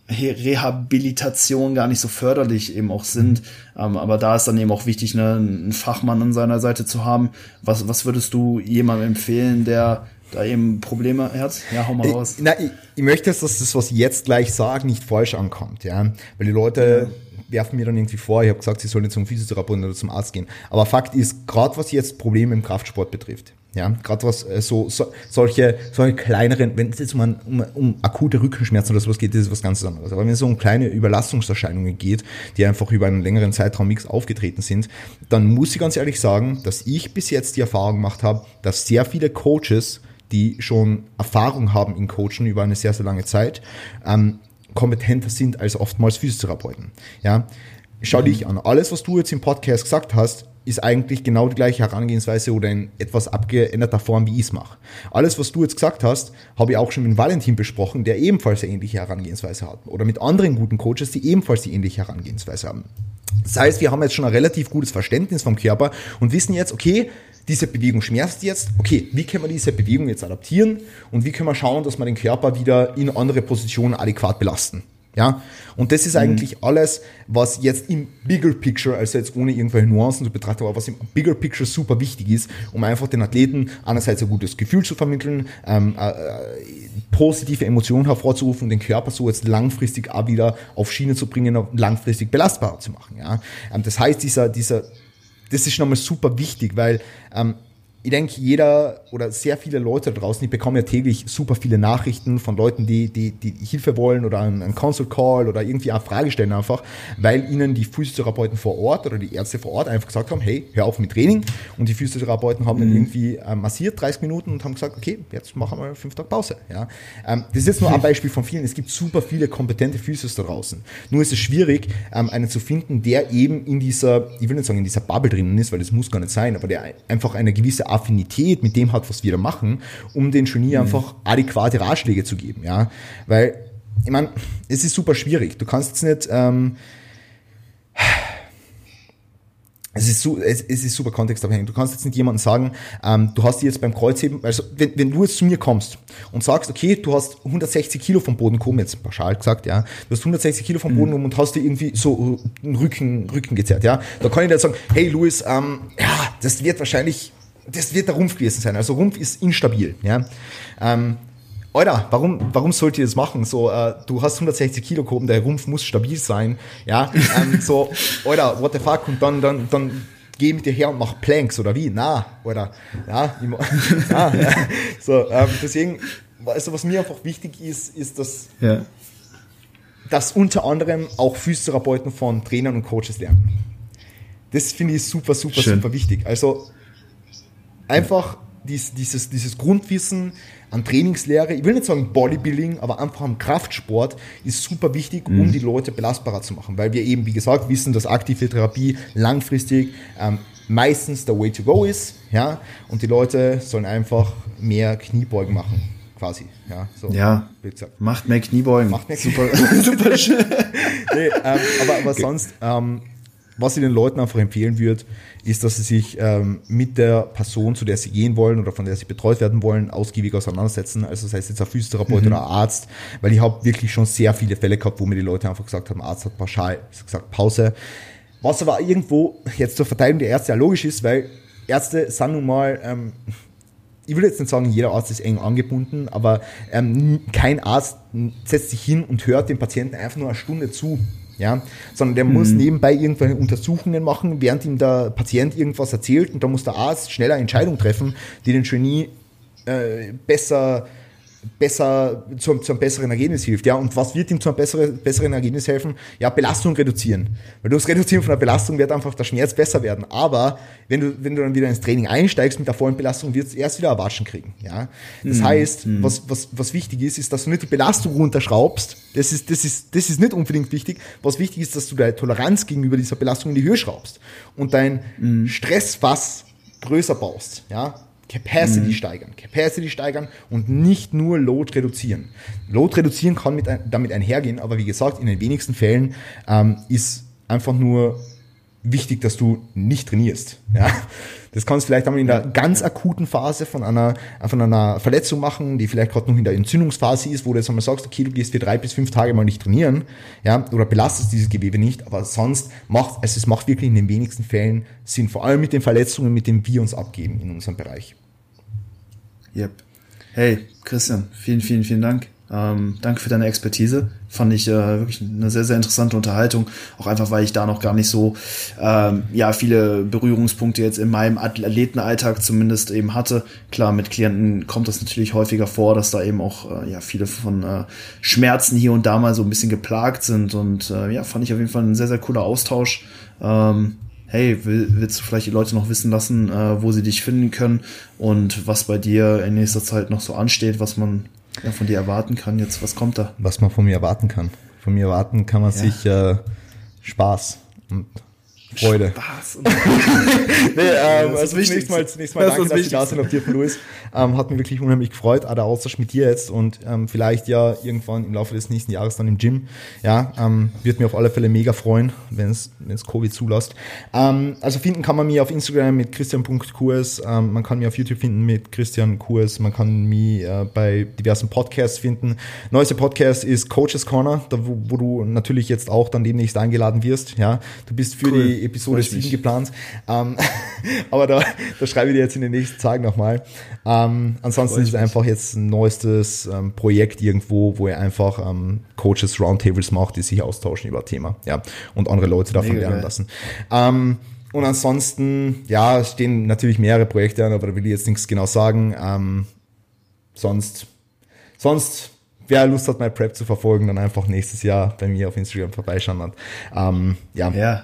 Rehabilitation gar nicht so förderlich eben auch sind. Ähm, aber da ist dann eben auch wichtig, ne, einen Fachmann an seiner Seite zu haben. Was, was würdest du jemandem empfehlen, der da eben Probleme hat? Ja, hau mal raus. Ich, na, ich, ich möchte jetzt, dass das, was ich jetzt gleich sage, nicht falsch ankommt, ja. Weil die Leute werfen mir dann irgendwie vor, ich habe gesagt, sie sollen zum Physiotherapeuten oder zum Arzt gehen. Aber Fakt ist, gerade was jetzt Probleme im Kraftsport betrifft, Ja, gerade was äh, so, so solche, solche kleineren, wenn es jetzt um, um, um akute Rückenschmerzen oder sowas geht, das ist was ganz anderes. Aber wenn es um kleine Überlastungserscheinungen geht, die einfach über einen längeren Zeitraum nichts aufgetreten sind, dann muss ich ganz ehrlich sagen, dass ich bis jetzt die Erfahrung gemacht habe, dass sehr viele Coaches, die schon Erfahrung haben in Coachen über eine sehr, sehr lange Zeit, ähm, kompetenter sind als oftmals Physiotherapeuten. Ja, schau mhm. dich an. Alles, was du jetzt im Podcast gesagt hast, ist eigentlich genau die gleiche Herangehensweise oder in etwas abgeänderter Form, wie ich es mache. Alles, was du jetzt gesagt hast, habe ich auch schon mit Valentin besprochen, der ebenfalls eine ähnliche Herangehensweise hat. Oder mit anderen guten Coaches, die ebenfalls die ähnliche Herangehensweise haben. Das heißt, wir haben jetzt schon ein relativ gutes Verständnis vom Körper und wissen jetzt, okay, diese Bewegung schmerzt jetzt, okay, wie können wir diese Bewegung jetzt adaptieren und wie können wir schauen, dass wir den Körper wieder in andere Positionen adäquat belasten. Ja, und das ist mhm. eigentlich alles, was jetzt im Bigger Picture, also jetzt ohne irgendwelche Nuancen zu betrachten, aber was im Bigger Picture super wichtig ist, um einfach den Athleten einerseits ein gutes Gefühl zu vermitteln, ähm, äh, positive Emotionen hervorzurufen und den Körper so jetzt langfristig auch wieder auf Schiene zu bringen und langfristig belastbarer zu machen. Ja, ähm, das heißt, dieser, dieser, das ist schon einmal super wichtig, weil ähm, ich denke, jeder oder sehr viele Leute da draußen, die bekommen ja täglich super viele Nachrichten von Leuten, die, die, die Hilfe wollen oder einen, einen Consult Call oder irgendwie eine Frage stellen einfach, weil ihnen die Physiotherapeuten vor Ort oder die Ärzte vor Ort einfach gesagt haben, hey, hör auf mit Training. Und die Physiotherapeuten haben mhm. dann irgendwie äh, massiert 30 Minuten und haben gesagt, okay, jetzt machen wir fünf Tage Pause. Ja? Ähm, das ist jetzt nur ein Beispiel von vielen. Es gibt super viele kompetente Physios da draußen. Nur ist es schwierig, ähm, einen zu finden, der eben in dieser, ich will nicht sagen in dieser Bubble drinnen ist, weil das muss gar nicht sein, aber der einfach eine gewisse Affinität mit dem hat, was wir da machen, um den Genie mhm. einfach adäquate Ratschläge zu geben, ja, weil ich meine, es ist super schwierig. Du kannst jetzt nicht ähm, es ist, so, es, es ist super kontextabhängig. Du kannst jetzt nicht jemandem sagen, ähm, du hast jetzt beim Kreuzheben, also wenn, wenn du jetzt zu mir kommst und sagst, okay, du hast 160 Kilo vom Boden gekommen, jetzt pauschal gesagt, ja, du hast 160 Kilo vom Boden mhm. und hast dir irgendwie so einen Rücken, Rücken gezerrt, ja, da kann ich dir sagen, hey Luis, ähm, ja, das wird wahrscheinlich das wird der Rumpf gewesen sein. Also Rumpf ist instabil. Ja. Ähm, Alter, warum, warum sollt ihr das machen? So, äh, du hast 160 Kilo gehoben, der Rumpf muss stabil sein. Ja, ähm, so, [LAUGHS] Alter, what the fuck? Und dann, dann, dann geh mit dir her und mach Planks oder wie? Na, oder, ja, [LAUGHS] na, ja. so, ähm, deswegen, also was mir einfach wichtig ist, ist, dass, ja. dass unter anderem auch Physiotherapeuten von Trainern und Coaches lernen. Das finde ich super, super, Schön. super wichtig. Also, einfach dies, dieses, dieses Grundwissen an Trainingslehre, ich will nicht sagen Bodybuilding, aber einfach am Kraftsport ist super wichtig, um mhm. die Leute belastbarer zu machen, weil wir eben, wie gesagt, wissen, dass aktive Therapie langfristig ähm, meistens der Way to go ist, ja, und die Leute sollen einfach mehr Kniebeugen machen, quasi, ja, so. Ja, macht mehr Kniebeugen. Macht mehr Kniebeugen. Super, [LAUGHS] super schön. [LAUGHS] nee, ähm, aber, aber okay. sonst, ähm, was ich den Leuten einfach empfehlen würde, ist, dass sie sich ähm, mit der Person, zu der sie gehen wollen oder von der sie betreut werden wollen, ausgiebig auseinandersetzen. Also sei es jetzt ein Physiotherapeut mhm. oder ein Arzt, weil ich habe wirklich schon sehr viele Fälle gehabt, wo mir die Leute einfach gesagt haben, Arzt hat pauschal gesagt Pause. Was aber irgendwo jetzt zur Verteilung der Ärzte ja logisch ist, weil Ärzte sind nun mal, ähm, ich will jetzt nicht sagen, jeder Arzt ist eng angebunden, aber ähm, kein Arzt setzt sich hin und hört dem Patienten einfach nur eine Stunde zu ja, sondern der mhm. muss nebenbei irgendwelche Untersuchungen machen, während ihm der Patient irgendwas erzählt und da muss der Arzt schneller Entscheidungen treffen, die den Genie äh, besser besser zum, zum besseren Ergebnis hilft. Ja, und was wird ihm zum besseren, besseren Ergebnis helfen? Ja, Belastung reduzieren. Weil das Reduzieren von der Belastung wird einfach der Schmerz besser werden. Aber wenn du, wenn du dann wieder ins Training einsteigst mit der vollen Belastung, wird es erst wieder Erwaschen kriegen. Ja, das mhm. heißt, mhm. was, was, was wichtig ist, ist, dass du nicht die Belastung runterschraubst. Das ist, das ist, das ist nicht unbedingt wichtig. Was wichtig ist, dass du deine Toleranz gegenüber dieser Belastung in die Höhe schraubst und dein mhm. Stressfass größer baust. Ja, Capacity mhm. steigern, Capacity steigern und nicht nur Load reduzieren. Load reduzieren kann mit damit einhergehen, aber wie gesagt, in den wenigsten Fällen ähm, ist einfach nur wichtig, dass du nicht trainierst. Ja? Das kannst du vielleicht einmal in der ganz akuten Phase von einer, von einer Verletzung machen, die vielleicht gerade noch in der Entzündungsphase ist, wo du jetzt einmal sagst, okay, du gehst für drei bis fünf Tage mal nicht trainieren, ja, oder belastest dieses Gewebe nicht, aber sonst macht, also es macht wirklich in den wenigsten Fällen Sinn, vor allem mit den Verletzungen, mit denen wir uns abgeben in unserem Bereich. Yep. Hey, Christian, vielen, vielen, vielen Dank. Ähm, danke für deine Expertise. Fand ich äh, wirklich eine sehr, sehr interessante Unterhaltung. Auch einfach, weil ich da noch gar nicht so ähm, ja viele Berührungspunkte jetzt in meinem Athletenalltag zumindest eben hatte. Klar, mit Klienten kommt das natürlich häufiger vor, dass da eben auch äh, ja viele von äh, Schmerzen hier und da mal so ein bisschen geplagt sind. Und äh, ja, fand ich auf jeden Fall ein sehr, sehr cooler Austausch. Ähm, hey, will, willst du vielleicht die Leute noch wissen lassen, äh, wo sie dich finden können und was bei dir in nächster Zeit noch so ansteht, was man ja, von dir erwarten kann jetzt? Was kommt da? Was man von mir erwarten kann. Von mir erwarten kann man ja. sich äh, Spaß und Freude. Spaß. [LAUGHS] nee, ähm, das also zunächst mal, zunächst mal das danke, dass Sie da sind auf dir, Louis. Ähm, hat mich wirklich unheimlich gefreut, auch der Austausch mit dir jetzt und ähm, vielleicht ja irgendwann im Laufe des nächsten Jahres dann im Gym. Ja, ähm, wird mir auf alle Fälle mega freuen, wenn es wenn es Covid zulässt. Ähm, also finden kann man mich auf Instagram mit christian.kurs, ähm, man kann mich auf YouTube finden mit Christian Kurs, man kann mich äh, bei diversen Podcasts finden. Neueste Podcast ist Coaches Corner, da wo, wo du natürlich jetzt auch dann demnächst eingeladen wirst. Ja, du bist für cool. die Episode 7 geplant. Ähm, [LAUGHS] aber da, da schreibe ich dir jetzt in den nächsten Tagen nochmal. Ähm, ansonsten ist es einfach jetzt ein neuestes ähm, Projekt irgendwo, wo er einfach ähm, Coaches Roundtables macht, die sich austauschen über Thema. Ja, und andere Leute davon Mega lernen geil. lassen. Ähm, und ansonsten, ja, stehen natürlich mehrere Projekte an, aber da will ich jetzt nichts genau sagen. Ähm, sonst, sonst wer Lust hat, mein Prep zu verfolgen, dann einfach nächstes Jahr bei mir auf Instagram vorbeischauen. Und, ähm, ja. ja.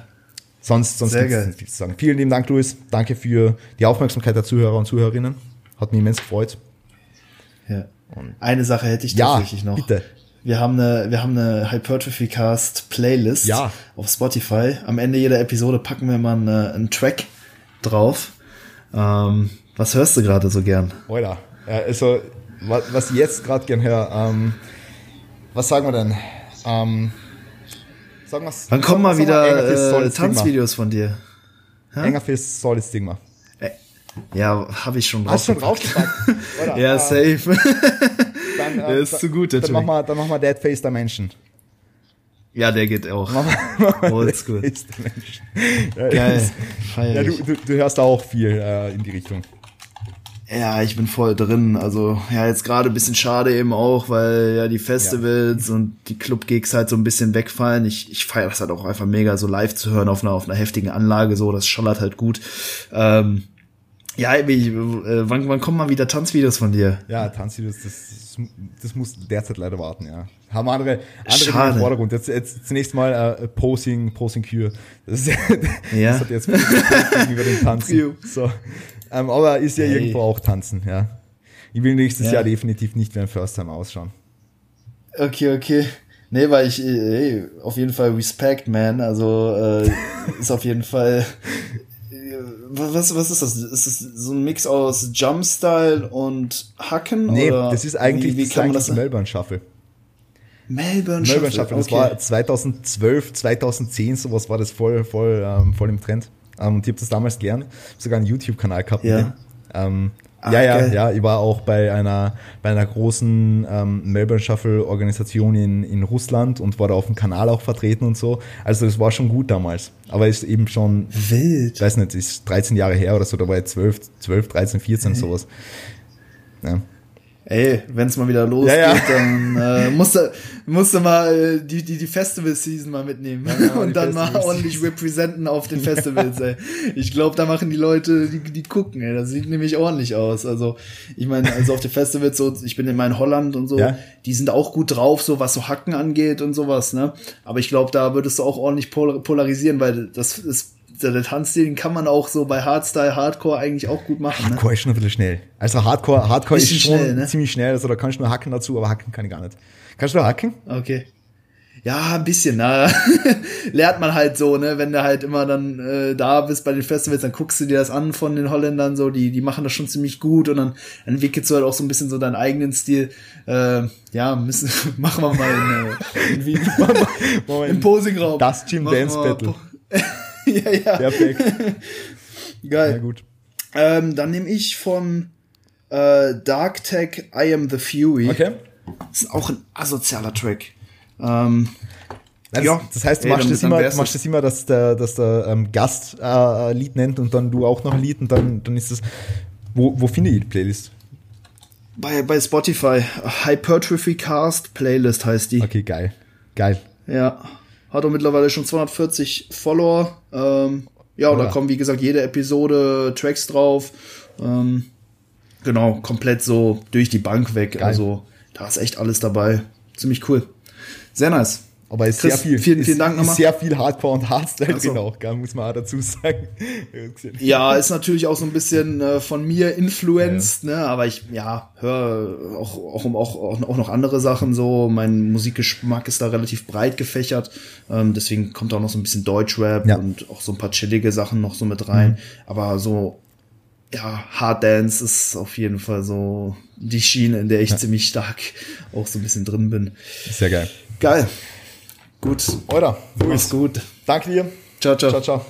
Sonst, sonst gibt es nichts zu sagen. Vielen lieben Dank, Luis. Danke für die Aufmerksamkeit der Zuhörer und Zuhörerinnen. Hat mich immens gefreut. Ja. Und eine Sache hätte ich tatsächlich ja, noch. Bitte. Wir haben eine, wir haben eine Hypertrophy Cast Playlist ja. auf Spotify. Am Ende jeder Episode packen wir mal eine, einen Track drauf. Ähm, was hörst du gerade so gern? Oder, also was, was ich jetzt gerade gern höre, ähm, was sagen wir denn? Ähm, Sagen wir's, Wann kommen mal wieder äh, Tanzvideos von dir? Ha? Engerfist, Solid Stigma. Äh, ja, habe ich schon drauf. Hast du schon draufgepackt? [LAUGHS] ja, safe. dann, [LAUGHS] äh, der ist zu gut, der dann mach mal, dann mach mal Dead Face Dimension. Ja, der geht auch. Oldschool. Ja, Geil. Ja, du, du, du hörst auch viel äh, in die Richtung. Ja, ich bin voll drin. Also ja, jetzt gerade ein bisschen schade eben auch, weil ja die Festivals ja. und die Club-Gigs halt so ein bisschen wegfallen. Ich, ich feiere das halt auch einfach mega, so live zu hören auf einer, auf einer heftigen Anlage, so, das schallert halt gut. Ähm, ja, ich, äh, wann, wann kommen mal wieder Tanzvideos von dir? Ja, Tanzvideos, das, das muss derzeit leider warten, ja. Haben andere, andere im Vordergrund. Jetzt, jetzt zunächst mal äh, Posing, Posing Cure. Das, ist, [LAUGHS] ja. das hat jetzt über den Tanzen. [LAUGHS] so. Ähm, aber ist ja hey. irgendwo auch tanzen, ja. Ich will nächstes ja. Jahr definitiv nicht wie ein First Time ausschauen. Okay, okay. Nee, weil ich, hey, auf jeden Fall Respect, man. Also äh, [LAUGHS] ist auf jeden Fall. Äh, was, was ist das? Ist das so ein Mix aus Jumpstyle und Hacken? Nee, oder das ist eigentlich, wie, wie kann man das Melbourne Shuffle. Melbourne Shuffle. Melbourne Shuffle. Das okay. war 2012, 2010, sowas war das voll, voll, ähm, voll im Trend. Ähm, und ich habe das damals gelernt. sogar einen YouTube-Kanal gehabt. Ja. Ähm, Ach, ja, ja, geil. ja. Ich war auch bei einer, bei einer großen ähm, Melbourne Shuffle Organisation in, in Russland und war da auf dem Kanal auch vertreten und so. Also das war schon gut damals. Aber ist eben schon. Wild. Ich weiß nicht, ist 13 Jahre her oder so, da war ich 12, 12, 13, 14, sowas. Ja ey, wenn es mal wieder losgeht, ja, ja. dann äh, musst, du, musst du mal äh, die, die, die Festival-Season mal mitnehmen ja, [LAUGHS] und dann mal ordentlich representen auf den Festivals, ey. Ich glaube, da machen die Leute, die, die gucken, ey. Das sieht nämlich ordentlich aus. Also, ich meine, also auf den Festivals, so, ich bin in mein Holland und so, die sind auch gut drauf, so was so Hacken angeht und sowas, ne? Aber ich glaube, da würdest du auch ordentlich polarisieren, weil das ist der Tanzstil, den kann man auch so bei Hardstyle, Hardcore eigentlich auch gut machen. Ne? Hardcore ne? ist schon ein bisschen schnell. Also Hardcore, Hardcore ist schon schnell, ne? ziemlich schnell. Also da kannst du nur hacken dazu, aber hacken kann ich gar nicht. Kannst du hacken? Okay. Ja, ein bisschen, na. [LAUGHS] Lernt man halt so, ne? Wenn du halt immer dann äh, da bist bei den Festivals, dann guckst du dir das an von den Holländern so, die, die machen das schon ziemlich gut und dann entwickelst du halt auch so ein bisschen so deinen eigenen Stil. Äh, ja, müssen, [LAUGHS] machen wir mal in, äh, in Wien. [LAUGHS] Im Posingraum. Das Gym Dance Battle. [LAUGHS] ja, ja. Perfekt. [LAUGHS] Geil. Ja, gut. Ähm, dann nehme ich von äh, Dark Tech I Am the Fury. Okay. Das ist auch ein asozialer Track. Ähm, das, ja, das heißt, du machst, das immer, du machst das immer, dass der, dass der ähm, Gast äh, Lied nennt und dann du auch noch ein Lied und dann, dann ist das. Wo, wo finde ich die Playlist? Bei, bei Spotify. Hypertrophy Cast Playlist heißt die. Okay, geil. Geil. Ja. Hat auch mittlerweile schon 240 Follower. Ähm, ja, und da kommen, wie gesagt, jede Episode Tracks drauf. Ähm, genau, komplett so durch die Bank weg. Geil. Also, da ist echt alles dabei. Ziemlich cool. Sehr nice. Aber ist Chris, sehr viel. Vielen, vielen Dank nochmal. Sehr viel Hardcore und Hardstyle also. drin auch, gell, muss man auch dazu sagen. [LAUGHS] ja, ist natürlich auch so ein bisschen äh, von mir influenced, ja. ne? Aber ich, ja, höre auch, auch, auch, auch noch andere Sachen so. Mein Musikgeschmack ist da relativ breit gefächert. Ähm, deswegen kommt auch noch so ein bisschen Deutschrap ja. und auch so ein paar chillige Sachen noch so mit rein. Mhm. Aber so ja, Hard Dance ist auf jeden Fall so die Schiene, in der ich ja. ziemlich stark auch so ein bisschen drin bin. Sehr geil. Geil. Gut. Oder? Mach's gut. Danke dir. Ciao, ciao. Ciao, ciao.